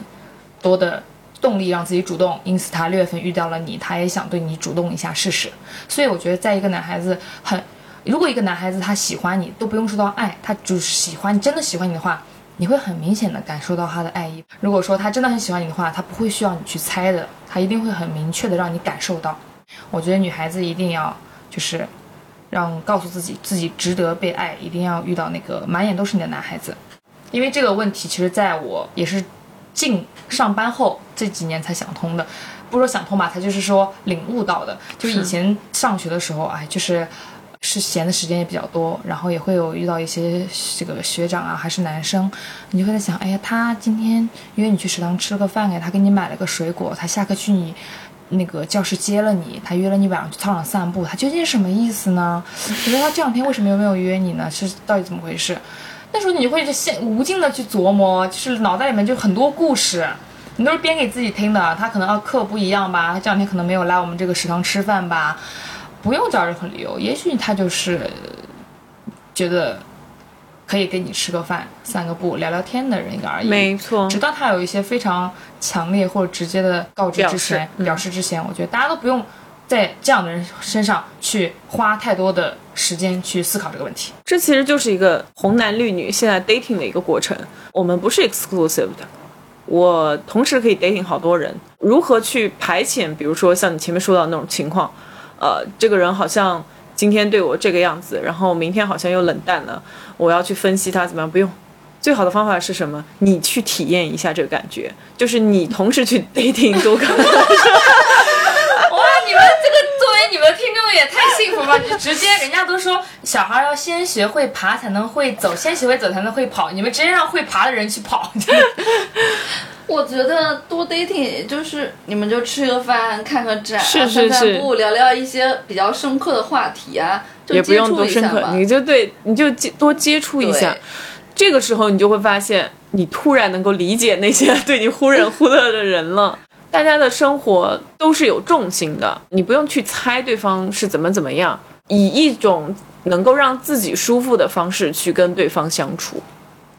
多的动力让自己主动，因此他六月份遇到了你，他也想对你主动一下试试。所以我觉得，在一个男孩子很，如果一个男孩子他喜欢你，都不用说到爱，他就是喜欢，真的喜欢你的话。你会很明显的感受到他的爱意。如果说他真的很喜欢你的话，他不会需要你去猜的，他一定会很明确的让你感受到。我觉得女孩子一定要就是让告诉自己自己值得被爱，一定要遇到那个满眼都是你的男孩子。因为这个问题，其实在我也是进上班后这几年才想通的，不说想通吧，他就是说领悟到的。就是以前上学的时候，哎，就是。是闲的时间也比较多，然后也会有遇到一些这个学长啊，还是男生，你就会在想，哎呀，他今天约你去食堂吃了个饭，给，他给你买了个水果，他下课去你那个教室接了你，他约了你晚上去操场散步，他究竟什么意思呢？我觉得他这两天为什么又没有约你呢？是到底怎么回事？那时候你就会现无尽的去琢磨，就是脑袋里面就很多故事，你都是编给自己听的。他可能啊课不一样吧，他这两天可能没有来我们这个食堂吃饭吧。不用找任何理由，也许他就是觉得可以跟你吃个饭、散个步、聊聊天的人而已。没错，直到他有一些非常强烈或者直接的告知之前、表示之前，我觉得大家都不用在这样的人身上去花太多的时间去思考这个问题。这其实就是一个红男绿女现在 dating 的一个过程。我们不是 exclusive 的，我同时可以 dating 好多人。如何去排遣？比如说像你前面说到那种情况。呃，这个人好像今天对我这个样子，然后明天好像又冷淡了。我要去分析他怎么样？不用，最好的方法是什么？你去体验一下这个感觉，就是你同时去 dating 都可能。哇，你们这个作为你也太幸福了！你 直接人家都说小孩要先学会爬才能会走，先学会走才能会跑。你们直接让会爬的人去跑。我觉得多 dating 就是你们就吃个饭、看个展、散散步、聊聊一些比较深刻的话题啊，也不用多深刻，你就对你就接多接触一下，这个时候你就会发现，你突然能够理解那些 对你忽冷忽热的人了。大家的生活都是有重心的，你不用去猜对方是怎么怎么样，以一种能够让自己舒服的方式去跟对方相处。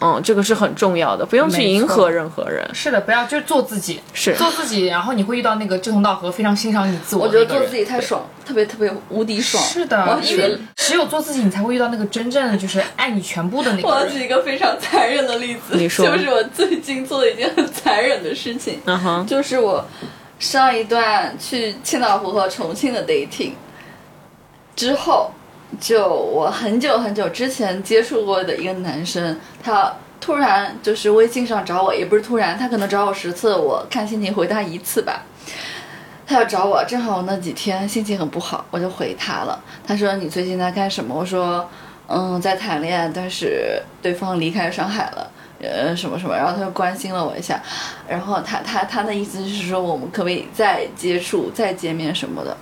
嗯，这个是很重要的，不用去迎合任何人。是的，不要就是做自己，是做自己，然后你会遇到那个志同道合、非常欣赏你自我。我觉得做自己太爽，特别特别无敌爽。是的，因为只有做自己，你才会遇到那个真正的就是爱你全部的那个。我举一个非常残忍的例子，你说，就是我最近做了一件很残忍的事情。嗯哼，就是我上一段去千岛湖和重庆的 dating 之后。就我很久很久之前接触过的一个男生，他突然就是微信上找我，也不是突然，他可能找我十次，我看心情回他一次吧。他要找我，正好我那几天心情很不好，我就回他了。他说你最近在干什么？我说嗯，在谈恋爱，但是对方离开上海了，呃，什么什么。然后他就关心了我一下，然后他他他的意思就是说我们可不可以再接触、再见面什么的。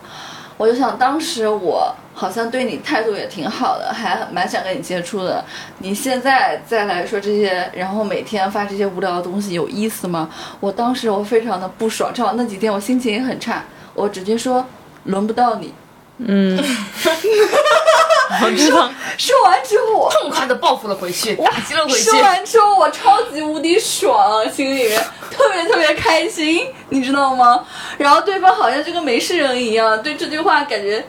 我就想，当时我好像对你态度也挺好的，还蛮想跟你接触的。你现在再来说这些，然后每天发这些无聊的东西，有意思吗？我当时我非常的不爽，正好那几天我心情也很差，我直接说轮不到你。嗯，说说完之后，痛快的报复了回去，打击了回去。说完之后，我超级无敌爽，心里面特别特别开心，你知道吗？然后对方好像就跟没事人一样，对这句话感觉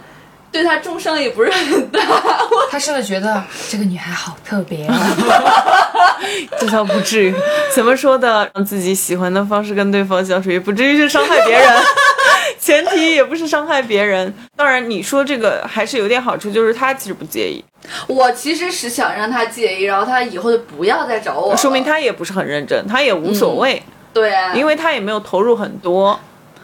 对他重伤也不是很大。他是不是觉得这个女孩好特别？这倒不至于，怎么说的？让自己喜欢的方式跟对方相处，也不至于去伤害别人。前提也不是伤害别人。当然，你说这个还是有点好处，就是他其实不介意，我其实是想让他介意，然后他以后就不要再找我了，说明他也不是很认真，他也无所谓，对啊，因为他也没有投入很多。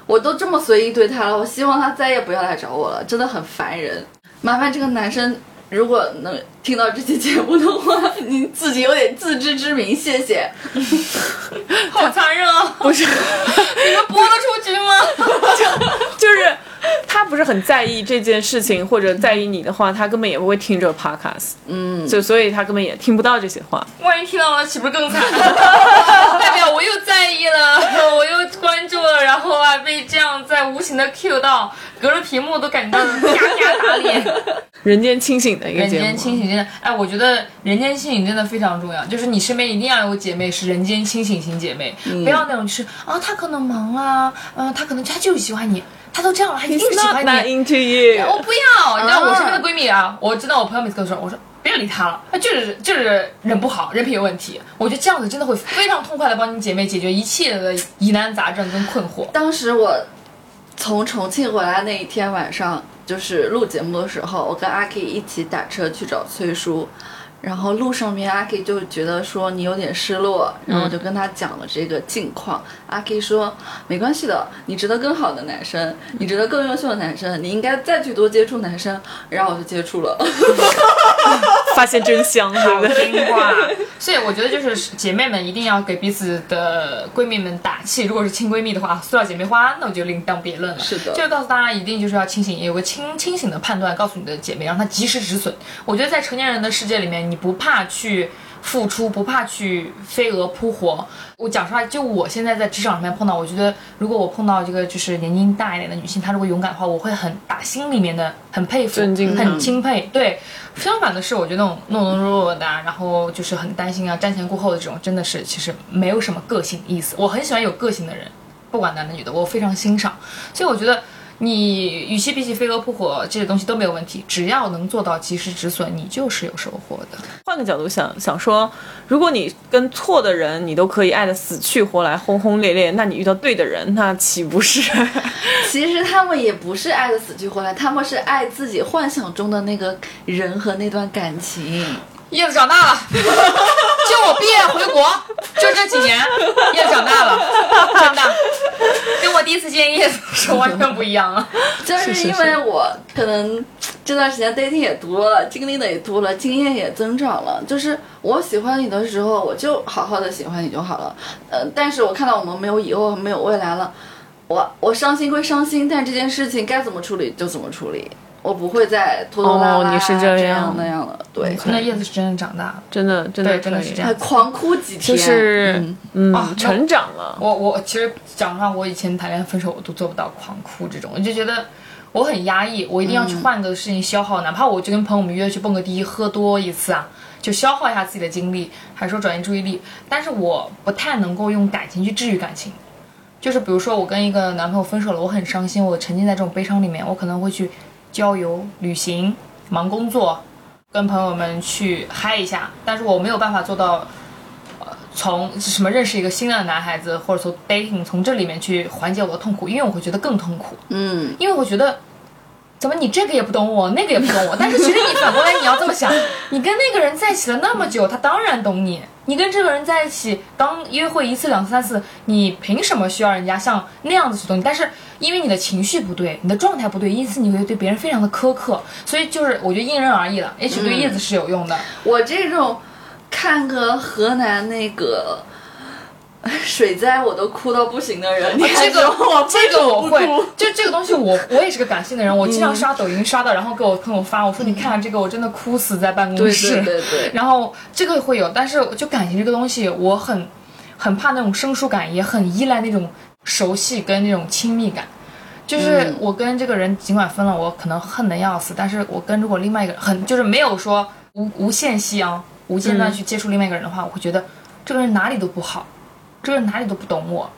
我都这么随意对他了，我希望他再也不要来找我了，真的很烦人。麻烦这个男生，如果能听到这期节目的话，你自己有点自知之明，谢谢。好残忍啊！不是，你们播得出去吗？就是 他不是很在意这件事情，或者在意你的话，他根本也不会听这个 podcast，嗯，就所以他根本也听不到这些话。万一听到了，岂不是更惨？代表我又在意了，我又关注了，然后啊被这样在无形的 cue 到，隔着屏幕都感觉到啪啪打脸。人间清醒的一个人节目，间清醒真的，哎，我觉得人间清醒真的非常重要。就是你身边一定要有姐妹是人间清醒型姐妹，不要那种就是啊，她可能忙啊，嗯、她可能她就是喜欢你，她都这样了，还硬 He's 喜欢你。into you。我不要，你知道我啊身边的闺蜜啊，我知道我朋友每次跟我说，我说不要理她了，她就是就是人不好，人品有问题。我觉得这样子真的会非常痛快的帮你姐妹解决一切的疑难杂症跟困惑。当时我从重庆回来那一天晚上，就是录节目的时候，我跟阿 K 一起打车去找崔叔。然后路上面，阿 K 就觉得说你有点失落，然后我就跟他讲了这个近况。阿 K 说没关系的，你值得更好的男生，你值得更优秀的男生，你应该再去多接触男生。然后我就接触了。发现真香，好？听话，所以我觉得就是姐妹们一定要给彼此的闺蜜们打气。如果是亲闺蜜的话，塑料姐妹花，那我就另当别论了。是的就是告诉大家一定就是要清醒，有个清清醒的判断，告诉你的姐妹，让她及时止损。我觉得在成年人的世界里面，你不怕去。付出不怕去飞蛾扑火。我讲实话，就我现在在职场上面碰到，我觉得如果我碰到这个就是年纪大一点的女性，她如果勇敢的话，我会很打心里面的很佩服，很钦佩。对，相反的是，我觉得那种懦懦弱弱的啊，然后就是很担心啊，瞻前顾后的这种，真的是其实没有什么个性意思。我很喜欢有个性的人，不管男的女的，我非常欣赏。所以我觉得。你与其比起飞蛾扑火这些东西都没有问题，只要能做到及时止损，你就是有收获的。换个角度想想说，如果你跟错的人，你都可以爱的死去活来、轰轰烈烈，那你遇到对的人，那岂不是？其实他们也不是爱的死去活来，他们是爱自己幻想中的那个人和那段感情。叶子长大了，就我毕业回国，就这几年，叶子长大了，真的，跟我第一次见叶子是完全不一样啊。就是因为我可能这段时间 dating 也多了，经历的也多了，经验也增长了。就是我喜欢你的时候，我就好好的喜欢你就好了。呃，但是我看到我们没有以后，没有未来了，我我伤心归伤心，但这件事情该怎么处理就怎么处理，我不会再拖拖拉拉、哦你是这这样那样的。对，那叶子是真的长大了。真的，真的真的是这样还狂哭几天，就是嗯嗯，啊成长了。我我其实讲实话，我以前谈恋爱分手我都做不到狂哭这种，我就觉得我很压抑，我一定要去换个事情消耗，哪怕我就跟朋友们约去蹦个迪，喝多一次啊，就消耗一下自己的精力，还是说转移注意力。但是我不太能够用感情去治愈感情，就是比如说我跟一个男朋友分手了，我很伤心，我沉浸在这种悲伤里面，我可能会去郊游、旅行、忙工作，跟朋友们去嗨一下，但是我没有办法做到。呃从什么认识一个新的男孩子，或者从 dating 从这里面去缓解我的痛苦，因为我会觉得更痛苦，嗯，因为我觉得怎么你这个也不懂我，那个也不懂我，但是其实你反过来你要这么想，你跟那个人在一起了那么久，他当然懂你。你跟这个人在一起，当约会一次、两次、三次，你凭什么需要人家像那样子去懂你？但是因为你的情绪不对，你的状态不对，因此你会对别人非常的苛刻，所以就是我觉得因人而异了。也许对叶子是有用的，我这种看个河南那个 水灾我都哭到不行的人，你还这个我这个我会哭，就这个东西我我也是个感性的人，我经常刷抖音刷到，然后给我朋友发，我说你看这个我真的哭死在办公室。对对对，然后这个会有，但是就感情这个东西，我很很怕那种生疏感，也很依赖那种熟悉跟那种亲密感。就是嗯我跟这个人尽管分了，我可能恨得要死，但是我跟如果另外一个人很就是没有说无无限夕阳、无间断去接触另外一个人的话，我会觉得这个人哪里都不好，这个人哪里都不懂我。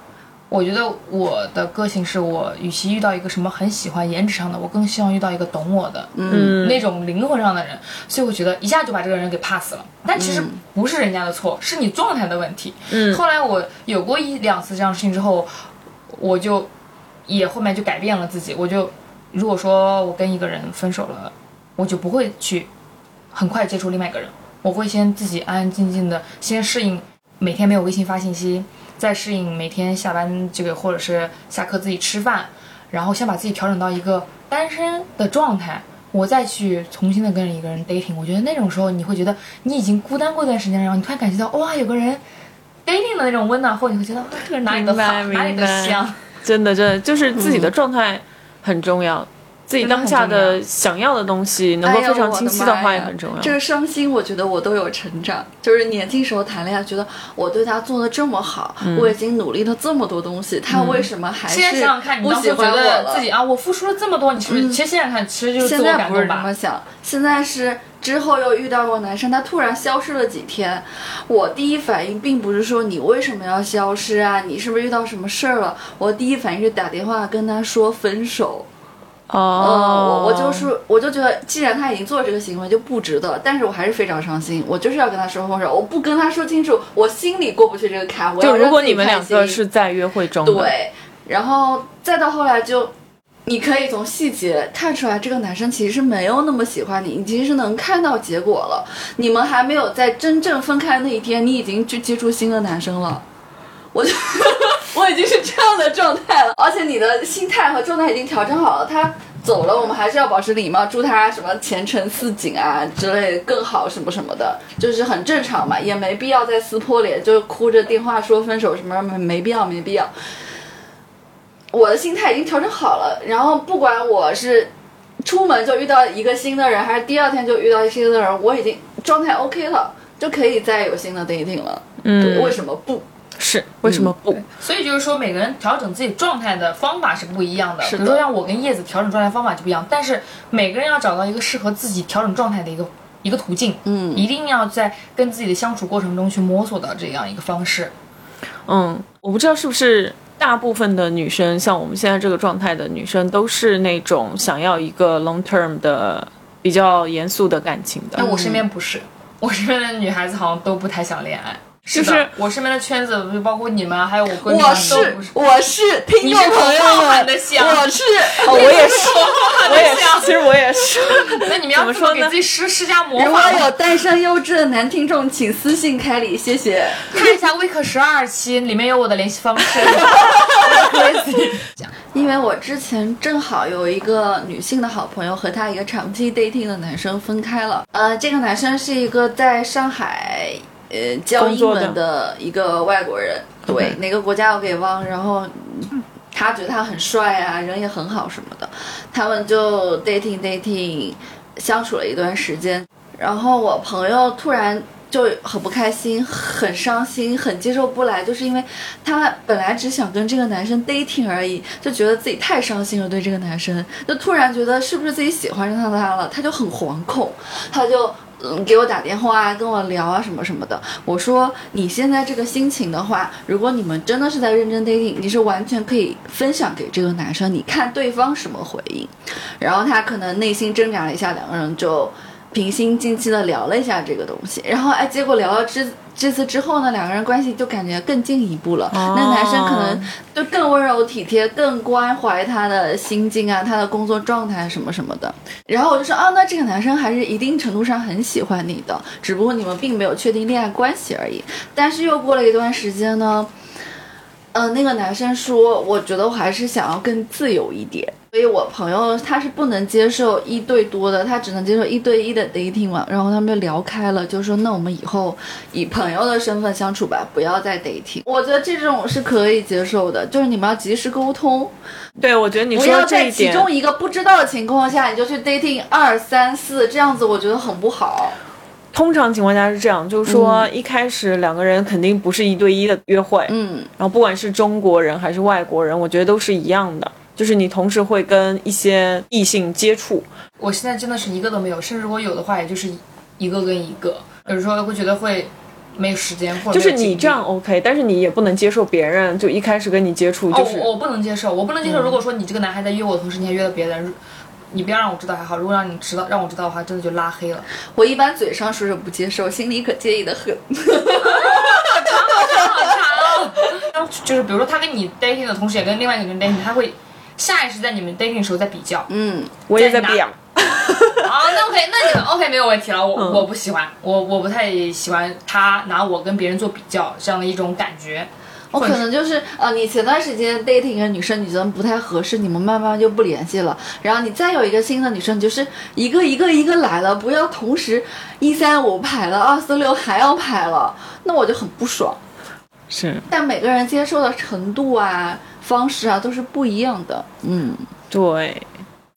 我觉得我的个性是我，与其遇到一个什么很喜欢颜值上的，我更希望遇到一个懂我的，嗯，那种灵魂上的人，所以我觉得一下就把这个人给 pass 了。但其实不是人家的错，是你状态的问题。嗯后来我有过一两次这样的事情之后，我就也后面就改变了自己，我就如果说我跟一个人分手了，我就不会去很快接触另外一个人，我会先自己安安静静的先适应每天没有微信发信息，再适应每天下班这个或者是下课自己吃饭，然后先把自己调整到一个单身的状态，我再去重新的跟一个人 dating。我觉得那种时候你会觉得你已经孤单过一段时间，然后你突然感觉到哇有个人 dating 的那种温暖后，你会觉得哇这个人哪里都好，明白哪里都香。真的真的就是自己的状态很重要，自己当下的想要的东西能够非常清晰我的妈话也呀很重要。这个伤心，我觉得我都有成长。就是年轻时候谈恋爱，觉得我对他做的这么好，嗯我已经努力了这么多东西，他为什么还是现在想想看，你不喜当时觉欢我了？得自己啊，我付出了这么多，你是不是？嗯其实现在看，其实就是自我现在不是。这么想，现在是之后又遇到过男生，他突然消失了几天，我第一反应并不是说你为什么要消失啊，你是不是遇到什么事儿了？我第一反应是打电话跟他说分手。嗯，哦我我就是我就觉得，既然他已经做了这个行为，就不值得。但是我还是非常伤心，我就是要跟他说分手，我不跟他说清楚，我心里过不去这个坎。就如果你们两个是在约会中，对，然后再到后来就，你可以从细节看出来，这个男生其实是没有那么喜欢你，你其实是能看到结果了。你们还没有在真正分开那一天，你已经去接触新的男生了。我就我已经是这样的状态了，而且你的心态和状态已经调整好了。他走了，我们还是要保持礼貌，祝他什么前程似锦啊之类的更好什么什么的，就是很正常嘛，也没必要再撕破脸，就哭着电话说分手什么没没必要，没必要。我的心态已经调整好了，然后不管我是出门就遇到一个新的人，还是第二天就遇到新的人，我已经状态 OK 了，就可以再有新的 dating 了。嗯，为什么不？是为什么不？所以就是说，每个人调整自己状态的方法是不一样的。是的比如说，像我跟叶子调整状态方法就不一样，但是每个人要找到一个适合自己调整状态的一个一个途径。嗯一定要在跟自己的相处过程中去摸索到这样一个方式。嗯，我不知道是不是大部分的女生，像我们现在这个状态的女生，都是那种想要一个 long term 的、比较严肃的感情的但。我身边不是，我身边的女孩子好像都不太想恋爱。就是的我身边的圈子，就包括你们，还有我闺蜜我是。我是听众朋友们的想我是哦，我也是，我也是，其实我也是。那你们要怎么说给自己施施加魔如果？有单身优质的男听众，请私信凯里，谢谢。看一下微课十二期，里面有我的联系方式。因为我之前正好有一个女性的好朋友和她一个长期 dating 的男生分开了。呃，这个男生是一个在上海呃教英文的一个外国人，对哪个国家我给忘。然后嗯他觉得他很帅啊，人也很好什么的，他们就 dating dating 相处了一段时间。然后我朋友突然就很不开心，很伤心，很接受不来，就是因为他本来只想跟这个男生 dating 而已，就觉得自己太伤心了，对这个男生，就突然觉得是不是自己喜欢上他了，他就很惶恐，他就。嗯，给我打电话啊，跟我聊啊，什么什么的。我说你现在这个心情的话，如果你们真的是在认真 dating，你是完全可以分享给这个男生，你看对方什么回应。然后他可能内心挣扎了一下，两个人就平心静气的聊了一下这个东西。然后哎，结果聊了这这次之后呢，两个人关系就感觉更进一步了。哦那男生可能就更温柔体贴，更关怀他的心境啊，他的工作状态什么什么的。然后我就说，啊，那这个男生还是一定程度上很喜欢你的，只不过你们并没有确定恋爱关系而已。但是又过了一段时间呢，嗯、那个男生说，我觉得我还是想要更自由一点。所以我朋友他是不能接受一对多的，他只能接受一对一的 dating 嘛。然后他们就聊开了，就说那我们以后以朋友的身份相处吧，不要再 dating。我觉得这种是可以接受的，就是你们要及时沟通，对，我觉得你不说要在其中一个不知道的情况下你就去 dating 二三四，这样子我觉得很不好。通常情况下是这样，就是说一开始两个人肯定不是一对一的约会，嗯，然后不管是中国人还是外国人，我觉得都是一样的，就是你同时会跟一些异性接触，我现在真的是一个都没有，甚至如果有的话，也就是一个跟一个。有时候会觉得会没有时间，或者就是你这样 OK，但是你也不能接受别人就一开始跟你接触就是、哦，我我不能接受，我不能接受。如果说你这个男孩在约我的同时，你还约了别人，你不要让我知道还好，如果让你知道让我知道的话，真的就拉黑了。我一般嘴上说着不接受，心里可介意的很。就是比如说他跟你 dating 的同时，也跟另外一个人 dating，他会下意识在你们 dating 的时候在比较。嗯，我也在在哪表。啊，那 OK，那你们 OK 没有问题了。我、嗯我不喜欢，我我不太喜欢他拿我跟别人做比较这样的一种感觉。我可能就是呃，你前段时间 dating 一个女生，你觉得不太合适，你们慢慢就不联系了。然后你再有一个新的女生，你就是一个一个一个来了，不要同时一三五排了，二四六还要排了，那我就很不爽。是但每个人接受的程度啊、方式啊都是不一样的。嗯，对，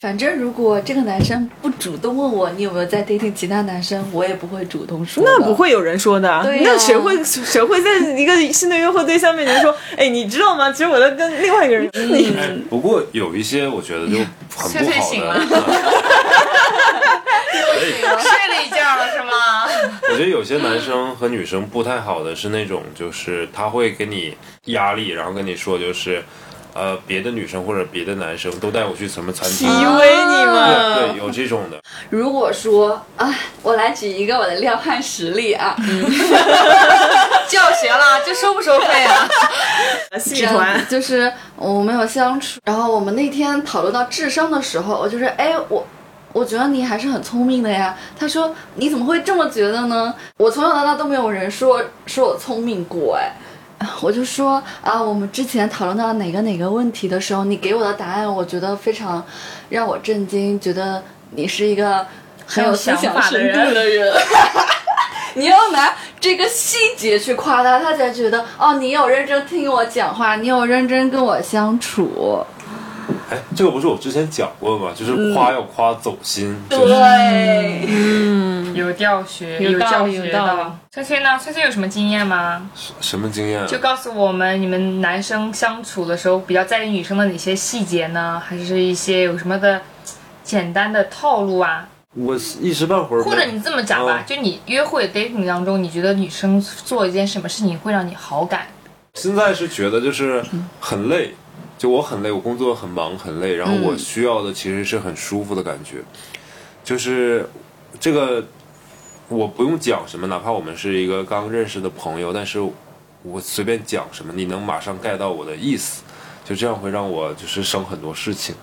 反正如果这个男生不主动问我你有没有在 dating 其他男生，我也不会主动说。那不会有人说的。对呀那谁会 谁会在一个新的约会对象面前说，哎，你知道吗？其实我在跟另外一个人。嗯哎，不过有一些我觉得就很不好的。嗯睡了一觉了是吗？我觉得有些男生和女生不太好的是那种，就是他会给你压力，然后跟你说就是，呃，别的女生或者别的男生都带我去什么餐厅，PUA 你对们，对，有这种的。如果说啊，我来举一个我的撩汉实例啊，教学了，这收不收费啊？戏团就是我们有相处，然后我们那天讨论到智商的时候，我就是哎我。我觉得你还是很聪明的呀。他说：“你怎么会这么觉得呢？我从小到大都没有人说说我聪明过，哎。” 我就说啊，我们之前讨论到哪个哪个问题的时候，你给我的答案，我觉得非常让我震惊，觉得你是一个很有思想深度的人。你要拿这个细节去夸他，他才觉得哦，你有认真听我讲话，你有认真跟我相处。哎，这个不是我之前讲过吗？就是夸要夸走心，就是对，有教学，有教学的。翠翠呢？翠翠有什么经验吗？什么经验啊？就告诉我们，你们男生相处的时候比较在意女生的哪些细节呢？还是一些有什么的简单的套路啊？我一时半会儿，或者你这么讲吧，嗯就你约会 dating 当中，你觉得女生做一件什么事情会让你好感？现在是觉得就是很累，就我很累，我工作很忙很累，然后我需要的其实是很舒服的感觉，就是这个我不用讲什么，哪怕我们是一个刚认识的朋友，但是我随便讲什么，你能马上 get 到我的意思，就这样会让我就是省很多事情，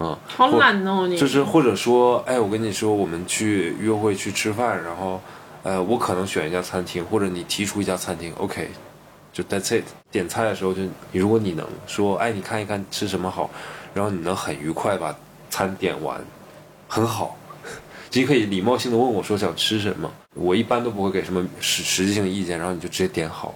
嗯，好懒哦你。就是或者说，哎，我跟你说，我们去约会去吃饭，然后，呃，我可能选一家餐厅，或者你提出一家餐厅，OK，就 that's it。点菜的时候就，你如果你能说，哎，你看一看吃什么好，然后你能很愉快把餐点完，很好。你可以礼貌性的问我说想吃什么，我一般都不会给什么实实际性的意见，然后你就直接点好，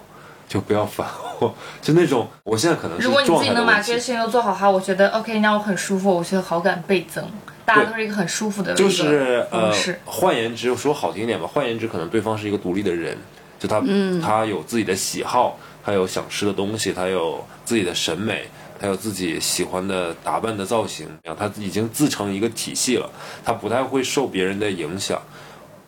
就不要烦我，就那种我现在可能是如果你自己能把这些事情都做好的话，我觉得 OK，让我很舒服，我觉得好感倍增。大家都是一个很舒服的就是呃换言之，说好听一点吧，换言之，可能对方是一个独立的人，就他、他有自己的喜好，他有想吃的东西，他有自己的审美，他有自己喜欢的打扮的造型，他已经自成一个体系了，他不太会受别人的影响。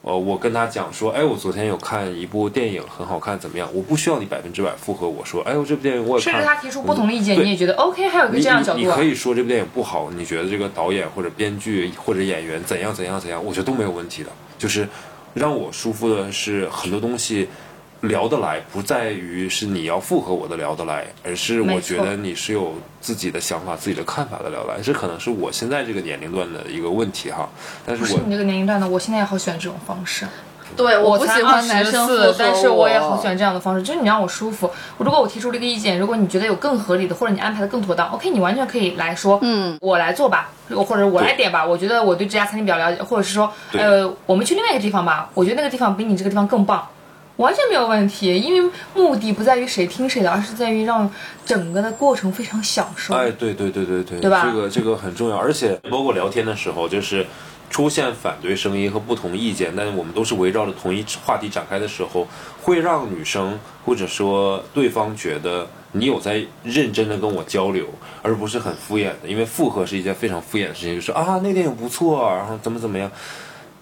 呃，我跟他讲说，哎，我昨天有看一部电影，很好看，怎么样？我不需要你百分之百附和我说，哎呦，这部电影我也看。甚至他提出不同的意见，对你也觉得 OK，还有一个这样的角度啊你你可。以说这部电影不好，你觉得这个导演或者编剧或者演员怎样怎样怎样，我觉得都没有问题的。就是让我舒服的是很多东西聊得来，不在于是你要附和我的聊得来，而是我觉得你是有自己的想法、自己的看法的聊得来。这可能是我现在这个年龄段的一个问题哈。但是我不是你这个年龄段的，我现在也好喜欢这种方式。对，我不喜欢男生附和24但是我也很喜欢。这样的方式，就是你让我舒服。如果我提出了一个意见，如果你觉得有更合理的，或者你安排的更妥当，OK，你完全可以来说，嗯，我来做吧，或者我来点吧。我觉得我对这家餐厅比较了解，或者是说，呃，我们去另外一个地方吧，我觉得那个地方比你这个地方更棒。完全没有问题，因为目的不在于谁听谁的，而是在于让整个的过程非常享受。哎，对对对对对，对吧这个这个很重要，而且包括聊天的时候，就是出现反对声音和不同意见，但是我们都是围绕着同一话题展开的时候，会让女生或者说对方觉得你有在认真的跟我交流，而不是很敷衍的，因为附和是一件非常敷衍的事情，就是啊那电影不错，然后怎么怎么样。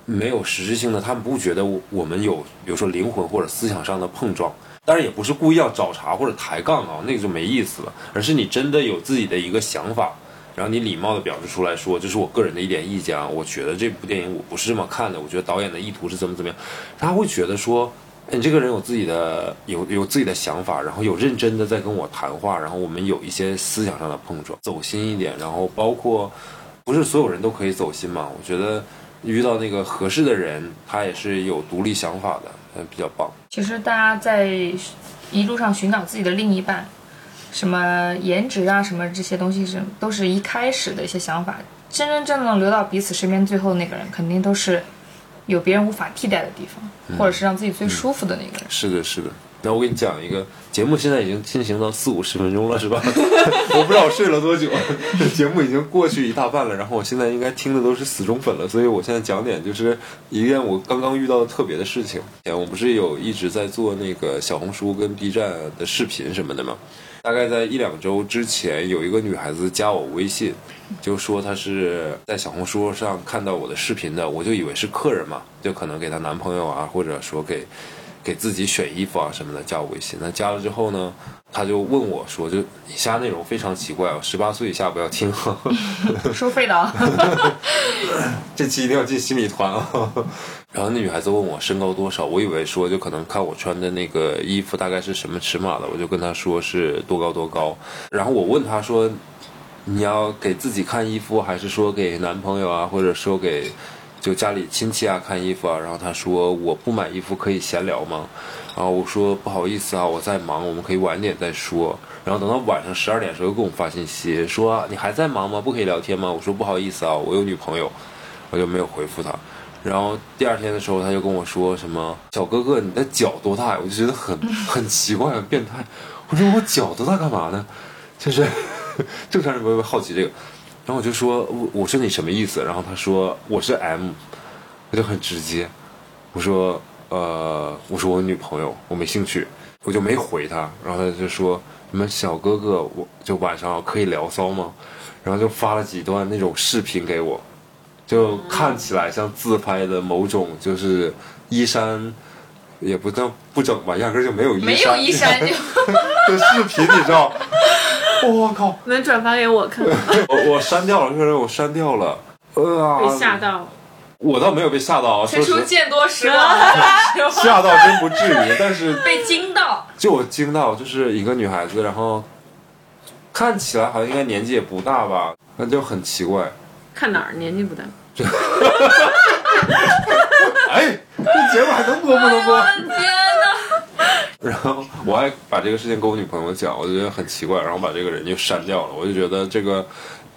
没有实质性的，他们不觉得我我们有，比如说灵魂或者思想上的碰撞。当然也不是故意要找茬或者抬杠啊，那个就没意思了，而是你真的有自己的一个想法，然后你礼貌的表示出来说，这是我个人的一点意见啊，我觉得这部电影我不是这么看的，我觉得导演的意图是怎么怎么样，他会觉得说你这个人有自己的有有自己的想法，然后有认真的在跟我谈话，然后我们有一些思想上的碰撞，走心一点，然后包括不是所有人都可以走心嘛，我觉得遇到那个合适的人，他也是有独立想法的，嗯，比较棒。其实大家在一路上寻找自己的另一半，什么颜值啊，什么这些东西是都是一开始的一些想法，真真正正留到彼此身边，最后那个人肯定都是有别人无法替代的地方，或者是让自己最舒服的那个人。是的，是的。那我给你讲一个节目，现在已经进行到四五十分钟了，是吧？我不知道我睡了多久，节目已经过去一大半了。然后我现在应该听的都是死忠粉了，所以我现在讲点就是一件我刚刚遇到的特别的事情。我不是有一直在做那个小红书跟 B 站的视频什么的吗？大概在一两周之前，有一个女孩子加我微信，就说她是在小红书上看到我的视频的，我就以为是客人嘛，就可能给她男朋友啊，或者说给给自己选衣服啊什么的加我微信。那加了之后呢，他就问我说，就以下内容非常奇怪哦，十八岁以下不要听。收费的啊，这期一定要进新米团啊！然后那女孩子问我身高多少，我以为说就可能看我穿的那个衣服大概是什么尺码的，我就跟她说是多高多高。然后我问她说，你要给自己看衣服，还是说给男朋友啊，或者说给就家里亲戚啊看衣服啊？然后他说我不买衣服可以闲聊吗？然后我说不好意思啊，我在忙，我们可以晚点再说。然后等到晚上十二点的时候又给我发信息说你还在忙吗？不可以聊天吗？我说不好意思啊，我有女朋友，我就没有回复他。然后第二天的时候他就跟我说什么小哥哥你的脚多大呀？我就觉得很 很奇怪很变态。我说我脚多大干嘛呢？就是 正常人不会好奇这个。然后我就说我我说你什么意思？然后他说我是 M，他就很直接，我说呃我说我女朋友我没兴趣，我就没回他。然后他就说你们小哥哥我就晚上可以聊骚吗？然后就发了几段那种视频给我，就看起来像自拍的某种就是衣衫。也不叫不整吧，压根儿就没有衣衫，没有衣衫就 的视频，你知道？我靠！能转发给我看？我我删掉了，这个人我删掉了。呃，被吓到。我倒没有被吓到啊，说实陈叔见多识广，吓到真不至于，但是被惊到。就我惊到，就是一个女孩子，然后看起来好像应该年纪也不大吧，那就很奇怪。看哪儿年纪不大？哎，这节目还能播不能播？然后我还把这个事情跟我女朋友讲，我就觉得很奇怪，然后把这个人就删掉了。我就觉得这个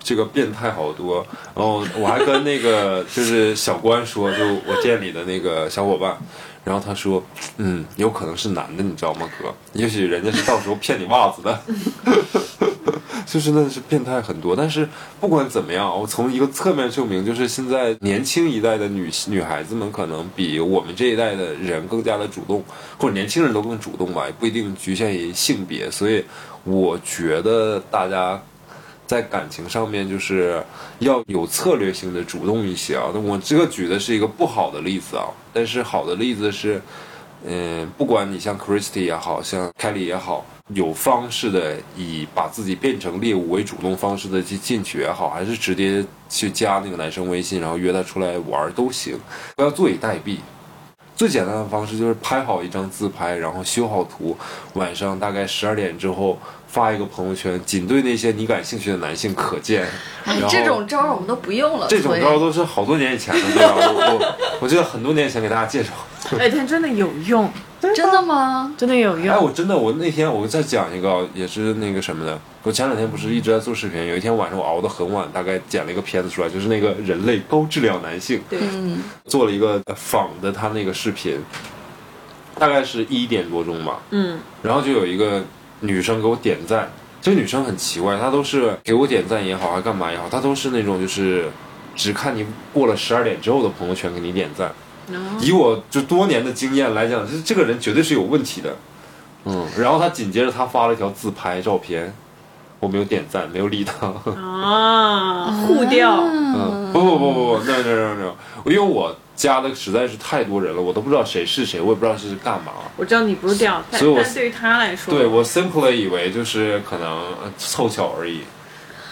这个变态好多。然后我还跟那个就是小关说，就我店里的那个小伙伴，然后他说，嗯，有可能是男的，你知道吗，哥？也许人家是到时候骗你袜子的。就是那是变态很多，但是不管怎么样，我从一个侧面证明，就是现在年轻一代的女女孩子们可能比我们这一代的人更加的主动，或者年轻人都更主动吧，也不一定局限于性别。所以我觉得大家在感情上面就是要有策略性的主动一些啊。那我这个举的是一个不好的例子啊，但是好的例子是，嗯，不管你像 Christy 也好像 Kelly 也好。有方式的以把自己变成猎物为主动方式的去进去也好，还是直接去加那个男生微信，然后约他出来玩都行，不要坐以待毙。最简单的方式就是拍好一张自拍，然后修好图，晚上大概十二点之后发一个朋友圈，仅对那些你感兴趣的男性可见。哎这种招儿我们都不用了。这种招都是好多年以前的，对吧？我我我记得很多年前给大家介绍。哎，它真的有用，真的吗？真的有用。哎，我真的，我那天我再讲一个，也是那个什么的。我前两天不是一直在做视频，有一天晚上我熬得很晚，大概剪了一个片子出来，就是那个人类高质量男性，对，嗯，做了一个呃仿的他那个视频，大概是一点多钟吧。嗯，然后就有一个女生给我点赞，这个女生很奇怪，她都是给我点赞也好，还干嘛也好，她都是那种就是只看你过了十二点之后的朋友圈给你点赞。以我就多年的经验来讲，这这个人绝对是有问题的。嗯，然后她紧接着她发了一条自拍照片，我没有点赞，没有理她。啊，互掉，嗯，不不不不不，no no no no，因为我加的实在是太多人了，我都不知道谁是谁，我也不知道是干嘛。我知道你不是调，但所以我但对于他来说，对我 simply 以为就是可能呃凑巧而已。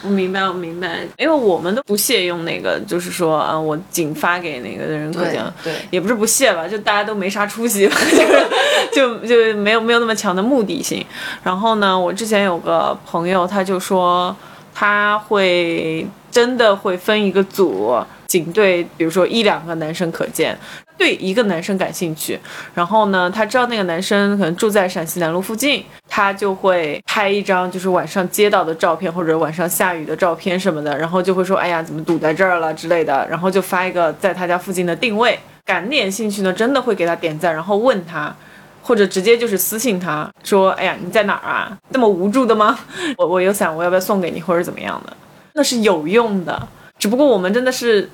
我明白，我明白，因为我们都不屑用那个，就是说啊，我仅发给那个人可对讲，对，也不是不屑吧，就大家都没啥出息，就是就就没有没有那么强的目的性。然后呢，我之前有个朋友，他就说他会真的会分一个组，仅对比如说一两个男生可见。对一个男生感兴趣，然后呢，他知道那个男生可能住在陕西南路附近，他就会拍一张就是晚上街道的照片或者晚上下雨的照片什么的，然后就会说，哎呀，怎么堵在这儿了之类的，然后就发一个在他家附近的定位。感点兴趣呢，真的会给他点赞，然后问他，或者直接就是私信他说，哎呀，你在哪儿啊？这么无助的吗？我我有伞，我要不要送给你，或者怎么样的？那是有用的，只不过我们真的是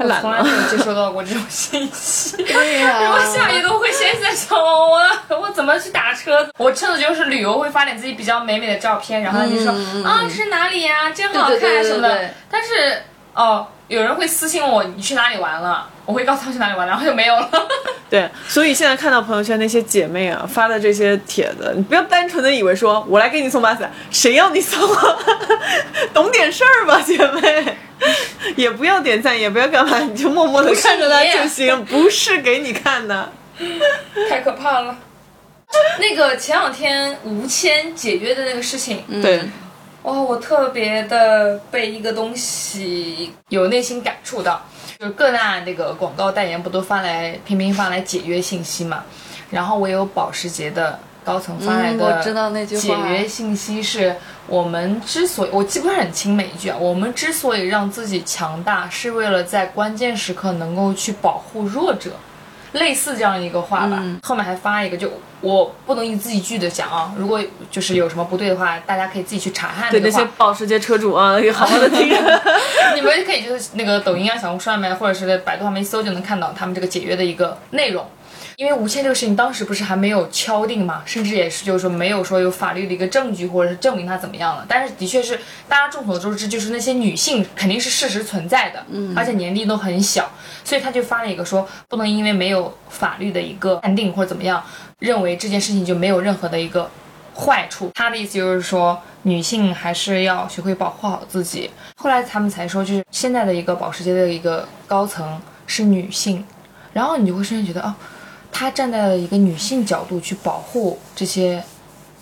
太懒了从来没。有接收到过这种信息。对呀、我下雨都会先在想我我怎么去打车。我趁的就是旅游会发点自己比较美美的照片，然后他就说、啊这是哪里呀、真好看什么的。对但是哦，有人会私信我你去哪里玩了，我会告诉他去哪里玩，然后就没有了。对，所以现在看到朋友圈那些姐妹啊发的这些帖子，你不要单纯的以为说我来给你送把伞，谁要你送啊？懂点事儿吧，姐妹。也不要点赞，也不要干嘛，你就默默的看着他就行，不是给你看的。太可怕了。那个前两天吴谦解约的那个事情，对，哇，我特别的被一个东西有内心感触到，就是各大那个广告代言不都发来频频发来解约信息嘛？然后我有保时捷的高层发来嗯的我知道那句解约信息是：我们之所以我记不是很清每一句啊，我们之所以让自己强大，是为了在关键时刻能够去保护弱者。类似这样一个话吧，嗯后面还发一个，就我不能一字一句的讲啊，如果就是有什么不对的话，大家可以自己去查看对那些保时捷车主啊，好好的听。你们可以就是那个抖音啊、小红书上面，或者是百度上面一搜就能看到他们这个解约的一个内容。因为吴倩这个事情当时不是还没有敲定嘛，甚至也是就是说没有说有法律的一个证据或者是证明他怎么样了。但是的确是大家众所周知，就是那些女性肯定是事实存在的，嗯，而且年龄都很小，所以他就发了一个说不能因为没有法律的一个判定或者怎么样，认为这件事情就没有任何的一个坏处。他的意思就是说，女性还是要学会保护好自己。后来他们才说，就是现在的一个保时捷的一个高层是女性，然后你就会瞬间觉得，哦，她站在了一个女性角度去保护这些。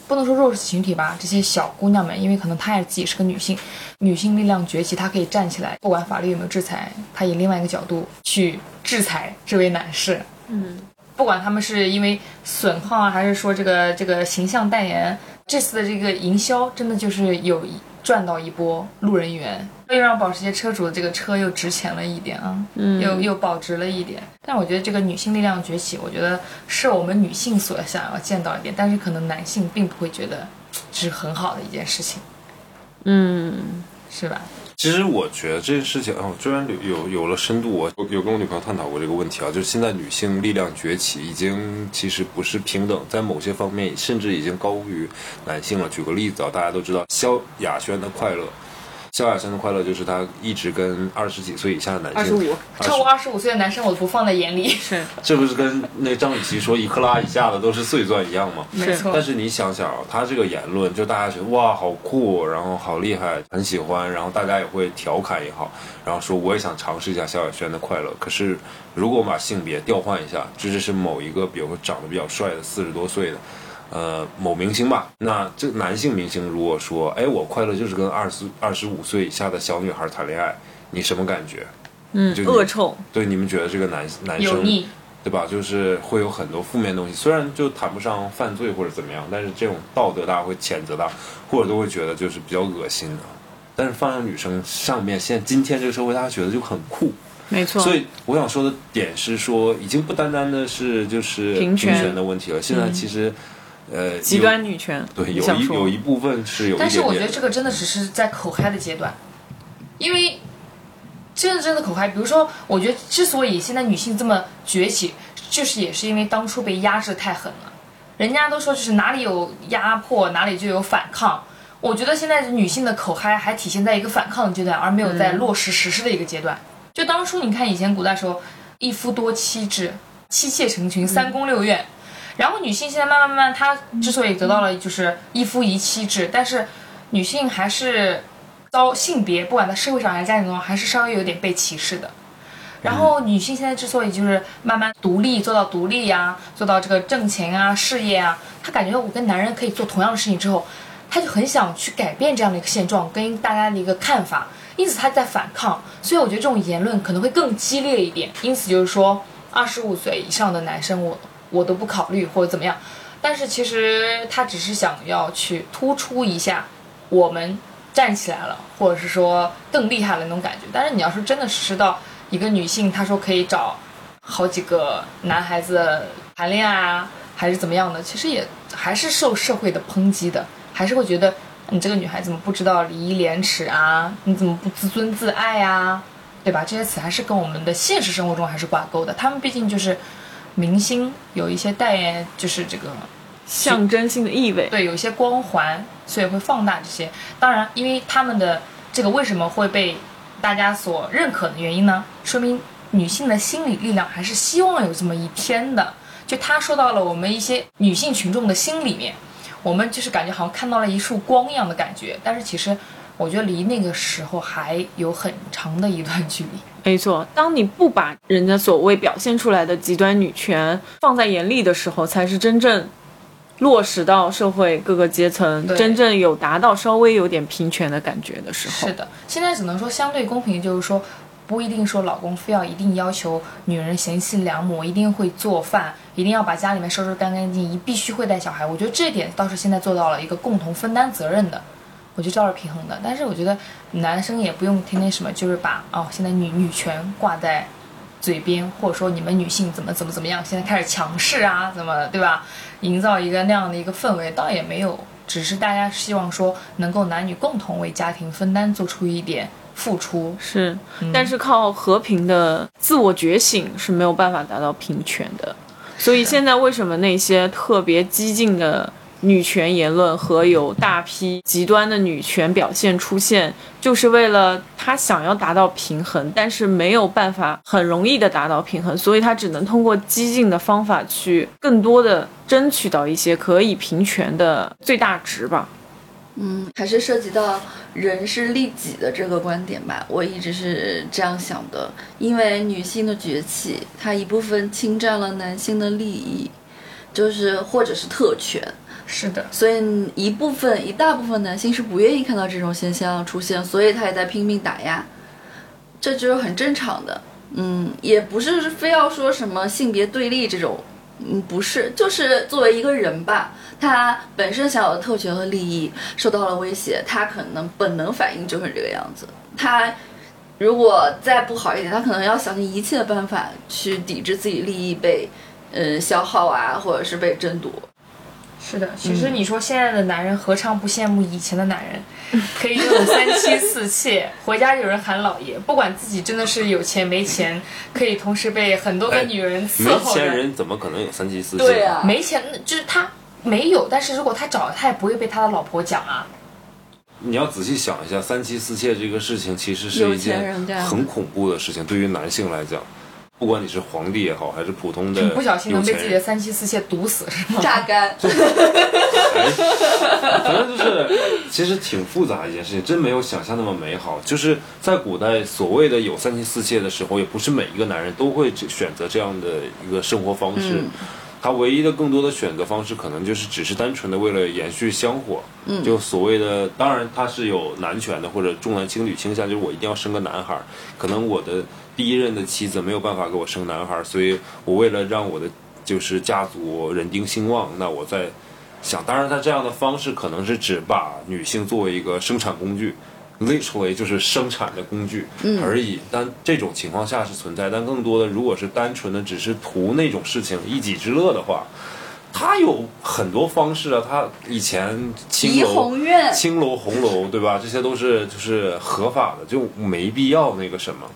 不能说弱势群体吧，这些小姑娘们，因为可能她也自己是个女性，女性力量崛起，她可以站起来，不管法律有没有制裁，她以另外一个角度去制裁这位男士。嗯，不管他们是因为损耗啊，还是说这个这个形象代言，这次的这个营销真的就是有一赚到一波路人缘，又让保时捷车主的这个车又值钱了一点啊，嗯又又保值了一点。但我觉得这个女性力量崛起，我觉得是我们女性所想要见到一点，但是可能男性并不会觉得这是很好的一件事情，嗯，是吧？其实我觉得这件事情，哦，居然有有有了深度。我有跟我女朋友探讨过这个问题啊，就是现在女性力量崛起，已经其实不是平等，在某些方面甚至已经高于男性了。举个例子啊，大家都知道萧亚轩的快乐，萧亚轩的快乐就是他一直跟二十几岁以下的男生，二十五超过二十五岁的男生我都不放在眼里，是 这不是跟那张雨绮说一克拉以下的都是碎钻一样吗？没错但。是你想想啊，他这个言论，就大家觉得哇好酷，然后好厉害，很喜欢，然后大家也会调侃也好，然后说我也想尝试一下萧亚轩的快乐。可是如果我们把性别调换一下，这就是某一个比如说长得比较帅的四十多岁的。呃，某明星吧，那这男性明星如果说，哎，我快乐就是跟二十二十五岁以下的小女孩谈恋爱，你什么感觉？嗯就恶臭，对，你们觉得这个男男生，对吧？就是会有很多负面东西，虽然就谈不上犯罪或者怎么样，但是这种道德大家会谴责他，或者都会觉得就是比较恶心的。但是放在女生上面，现在今天这个社会，大家觉得就很酷。没错。所以我想说的点是说，已经不单单的是就是平权的问题了，现在其实、呃极端女权，对有一有一部分是有一点点。但是我觉得这个真的只是在口嗨的阶段，因为真的真的口嗨，比如说，我觉得之所以现在女性这么崛起，就是也是因为当初被压制太狠了。人家都说就是哪里有压迫，哪里就有反抗。我觉得现在女性的口嗨还体现在一个反抗的阶段，而没有在落实实施的一个阶段。就当初你看以前古代时候，一夫多妻制，妻妾成群，三宫六院。然后女性现在慢慢慢慢，她之所以得到了就是一夫一妻制，但是女性还是遭性别，不管在社会上还是家庭中，还是稍微有点被歧视的。然后女性现在之所以就是慢慢独立，做到独立呀、做到这个挣钱啊、事业啊，她感觉我跟男人可以做同样的事情之后，她就很想去改变这样的一个现状跟大家的一个看法，因此她在反抗。所以我觉得这种言论可能会更激烈一点。因此就是说，二十五岁以上的男生我我都不考虑或者怎么样。但是其实她只是想要去突出一下我们站起来了，或者是说更厉害了那种感觉。但是你要是真的实施到一个女性，她说可以找好几个男孩子谈恋爱啊，还是怎么样的，其实也还是受社会的抨击的，还是会觉得你这个女孩怎么不知道礼义廉耻啊？你怎么不自尊自爱啊？对吧？这些词还是跟我们的现实生活中还是挂钩的。他们毕竟就是明星，有一些代言就是这个象征性的意味。对，有一些光环，所以会放大这些。当然，因为他们的这个为什么会被大家所认可的原因呢？说明女性的心理力量还是希望有这么一天的。就他说到了我们一些女性群众的心里面，我们就是感觉好像看到了一束光一样的感觉。但是其实，我觉得离那个时候还有很长的一段距离。没错，当你不把人家所谓表现出来的极端女权放在眼里的时候，才是真正落实到社会各个阶层，真正有达到稍微有点平权的感觉的时候。是的，现在只能说相对公平，就是说不一定说老公非要一定要求女人贤妻良母，一定会做饭，一定要把家里面收拾干干净净，必须会带小孩。我觉得这点倒是现在做到了一个共同分担责任的，我觉得这是平衡的。但是我觉得男生也不用天天什么，就是把哦现在女女权挂在嘴边，或者说你们女性怎么怎么怎么样，现在开始强势啊，怎么对吧？营造一个那样的一个氛围，倒也没有，只是大家希望说能够男女共同为家庭分担，做出一点付出。是，但是靠和平的自我觉醒是没有办法达到平权的。所以现在为什么那些特别激进的女权言论和有大批极端的女权表现出现，就是为了他想要达到平衡，但是没有办法很容易的达到平衡，所以他只能通过激进的方法去更多的争取到一些可以平权的最大值吧。嗯，还是涉及到人是利己的这个观点吧。我一直是这样想的，因为女性的崛起，它一部分侵占了男性的利益，就是或者是特权，是的，所以一部分一大部分男性是不愿意看到这种现象出现，所以他也在拼命打压，这就是很正常的。嗯，也不是非要说什么性别对立这种，嗯，不是，就是作为一个人吧，他本身享有的特权和利益受到了威胁，他可能本能反应就是这个样子。他如果再不好一点，他可能要想尽一切办法去抵制自己利益被，呃，消耗啊，或者是被争夺。是的。其实你说现在的男人何尝不羡慕以前的男人，可以拥有三妻四妾，回家有人喊老爷，不管自己真的是有钱没钱，可以同时被很多个女人伺没候没。钱人怎么可能有三妻四妾？对啊没钱就是他没有，但是如果他找了，他也不会被他的老婆讲啊。你要仔细想一下，三妻四妾这个事情其实是一件很恐怖的事情，对于男性来讲，不管你是皇帝也好，还是普通的不小心能被自己的三妻四妾毒死是吗？榨干。哎反正就是其实挺复杂一件事情，真没有想象那么美好。就是在古代所谓的有三妻四妾的时候，也不是每一个男人都会选择这样的一个生活方式。嗯他唯一的更多的选择方式，可能就是只是单纯的为了延续香火，嗯，就所谓的，当然他是有男权的或者重男轻女倾向，就是我一定要生个男孩，可能我的第一任的妻子没有办法给我生男孩儿，所以我为了让我的就是家族人丁兴旺，那我在想，当然他这样的方式可能是指把女性作为一个生产工具。literally 就是生产的工具而已，但这种情况下是存在，但更多的如果是单纯的只是图那种事情一己之乐的话，他有很多方式啊，他以前青楼、红青楼、红楼，对吧？这些都是就是合法的，就没必要那个什么。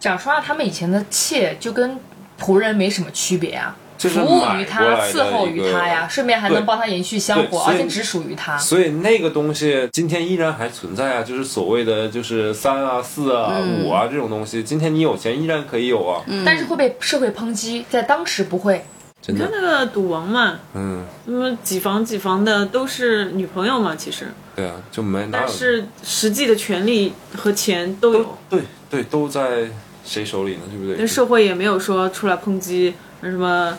讲实话，他们以前的妾就跟仆人没什么区别啊，就是服务于他，伺候于他呀，顺便还能帮他延续香火，而且只属于他。所以那个东西今天依然还存在啊，就是所谓的就是三啊、四啊、嗯五啊这种东西，今天你有钱依然可以有啊。但是会被社会抨击，在当时不会。真的，你看那个赌王嘛，嗯，那么几房几房的都是女朋友嘛，其实对啊，就没哪有但是实际的权利和钱都有，对对都在谁手里呢？对不对？那社会也没有说出来抨击什么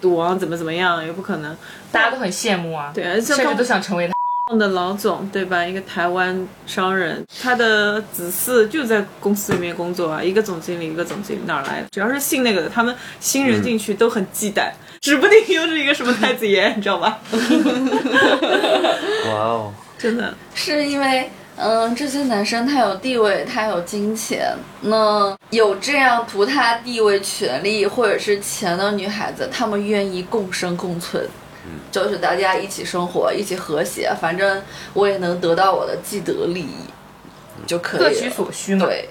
赌王怎么怎么样，也不可能。大家都很羡慕啊，对啊，像甚至都想成为他。的老总对吧？一个台湾商人，他的子嗣就在公司里面工作啊，一个总经理，一个总经理哪儿来的？只要是信那个的，他们新人进去都很忌惮，指不定又是一个什么太子爷，你知道吧？哇哦，真的是因为，嗯，这些男生他有地位，他有金钱，那有这样图他地位、权利或者是钱的女孩子，他们愿意共生共存，就是大家一起生活，一起和谐，反正我也能得到我的既得利益就可以了。各取所需嘛。对，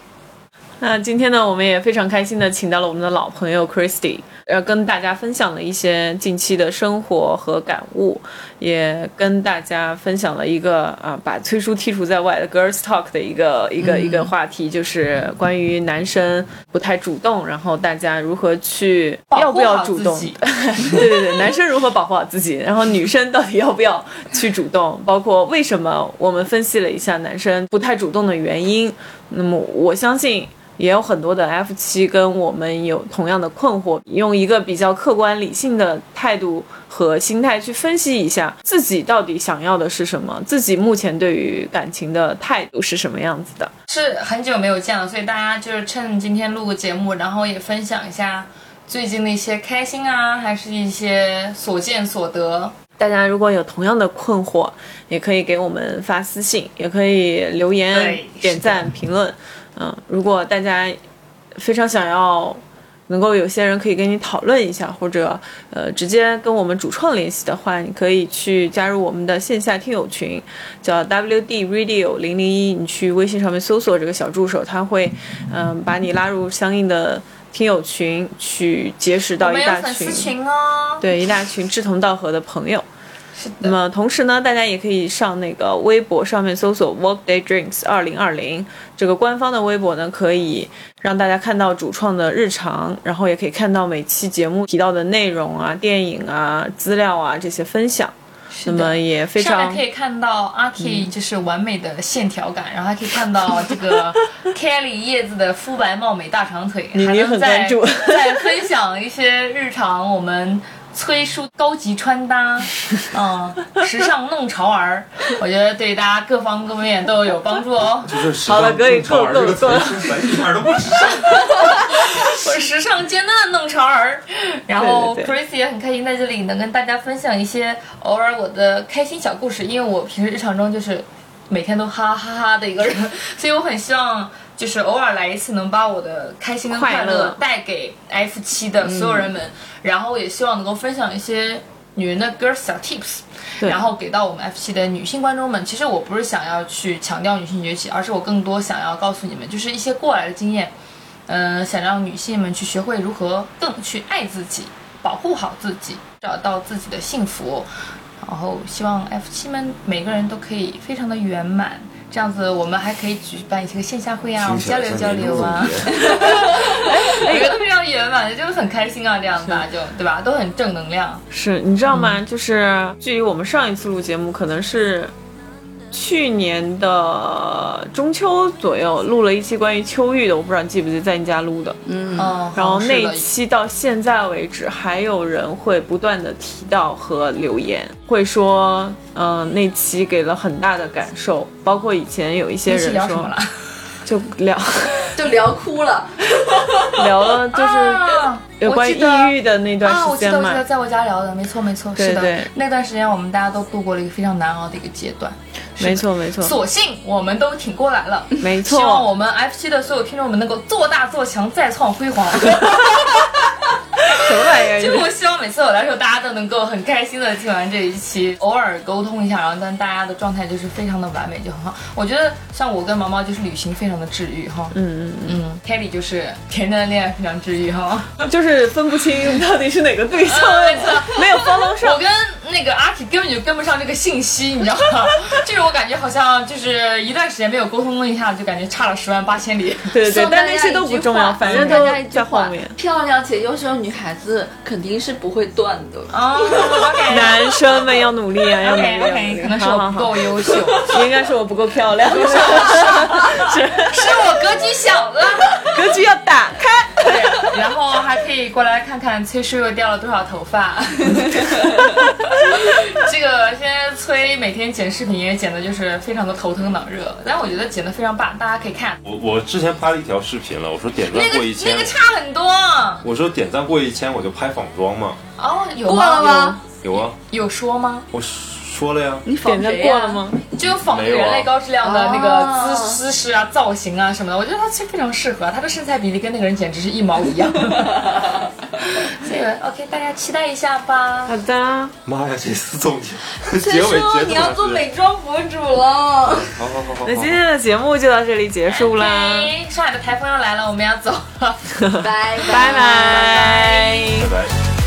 那今天呢，我们也非常开心的请到了我们的老朋友 Christy，呃，跟大家分享了一些近期的生活和感悟，也跟大家分享了一个啊，把崔叔剔除在外的 Girls Talk 的一个一个、一个话题，就是关于男生不太主动，然后大家如何去要不要主动？对对对，男生如何保护好自己，然后女生到底要不要去主动，包括为什么我们分析了一下男生不太主动的原因。那么我相信。也有很多的 F 七跟我们有同样的困惑，用一个比较客观理性的态度和心态去分析一下自己到底想要的是什么，自己目前对于感情的态度是什么样子的。是很久没有见了，所以大家就是趁今天录个节目，然后也分享一下最近的一些开心啊，还是一些所见所得。大家如果有同样的困惑，也可以给我们发私信，也可以留言、点赞、评论。嗯，如果大家非常想要能够有些人可以跟你讨论一下，或者呃直接跟我们主创联系的话，你可以去加入我们的线下听友群，叫 WD Radio 零零一，你去微信上面搜索这个小助手，他会嗯、把你拉入相应的听友群，去结识到一大群。对一大群志同道合的朋友。那么同时呢，大家也可以上那个微博上面搜索 Workday Drinks 二零二零这个官方的微博呢，可以让大家看到主创的日常，然后也可以看到每期节目提到的内容啊、电影啊、资料啊这些分享。那么也非常嗯上面可以看到阿 K 就是完美的线条感，然后还可以看到这个 Kelly 叶子的肤白貌美大长腿，你你还能再很关注。再分享一些日常我们崔叔高级穿搭，嗯，时尚弄潮儿，我觉得对大家各方各面都有帮助哦。就是时好了可以尚弄潮儿够够够了这个词听起来一点都不时尚。我是时尚尖端的弄潮儿，然后 Chris 也很开心在这里能跟大家分享一些偶尔我的开心小故事，因为我平时日常中就是每天都哈哈哈的一个人，所以我很希望就是偶尔来一次，能把我的开心跟快乐带给 F 七的所有人们，然后也希望能够分享一些女人的 girls 小 tips。然后给到我们 F 七的女性观众们，其实我不是想要去强调女性崛起，而是我更多想要告诉你们，就是一些过来的经验，嗯、想让女性们去学会如何更去爱自己，保护好自己，找到自己的幸福。然后希望 F 七们每个人都可以非常的圆满，这样子我们还可以举办一些个线下会啊，我们交流交流啊，每个 都非常圆满，就是很开心啊，这样子啊，就对吧？都很正能量。是你知道吗？就是距离我们上一次录节目，可能是去年的中秋左右录了一期关于秋玉的，我不知道你记不记得，在你家录的。嗯，嗯，然后那一期到现在为止，还有人会不断的提到和留言，会说，嗯、那期给了很大的感受，包括以前有一些人说聊了？，就聊 就聊哭了。聊了，就是啊有关抑郁的那段啊，我时间记得，我记得嘛。在我家聊的，没错没错，是的，那段时间我们大家都度过了一个非常难熬的一个阶段，没，错，没错，所幸我们都挺过来了。没错希望我，们 F 七的所有听众们能够做大做强，再创辉煌。什么玩意儿？就是我希望每次我来的时候，大家都能够很开心的听完这一期，偶尔沟通一下，然后但大家的状态就是非常的完美，就很好。我觉得像我跟毛毛就是旅行非常的治愈哈，嗯嗯嗯，Kelly 就是甜甜的恋爱非常治愈哈。嗯，就是分不清到底是哪个对象，嗯没有 follow 上我。跟那个阿 K 根本就跟不上这个信息，你知道吗？就是我感觉好像就是一段时间没有沟通一下，就感觉差了十万八千里。对对但那些都不重要，反正都在后面。漂亮且优秀女孩子肯定是不会断的。哦，OK，男生们要努力啊，要努力。可能是我不够优秀，应该是我不够漂亮，是是我格局小了。格局要打开。对，然后还可以过来看看崔叔又掉了多少头发。这个现在崔每天剪视频也剪的就是非常的头疼脑热，但我觉得剪的非常棒，大家可以看。我我之前发了一条视频了，我说点赞那个过一千，那个差很多我说点赞过一千我就拍仿妆嘛，哦，有过了吗？有啊，有有说吗？我说了呀，你仿点赞谁呀过了？吗？就仿人类高质量的那个哦姿姿势啊、造型啊什么的，我觉得他非常适合，他的身材比例跟那个人简直是一毛一样。所以 OK，大家期待一下吧。好的，妈呀，这次总结崔结尾叔，结你要做美，美妆博主了。好好好好，那今天的节目就到这里结束啦上海的台风要来了，我们要走了。拜 拜拜。拜拜。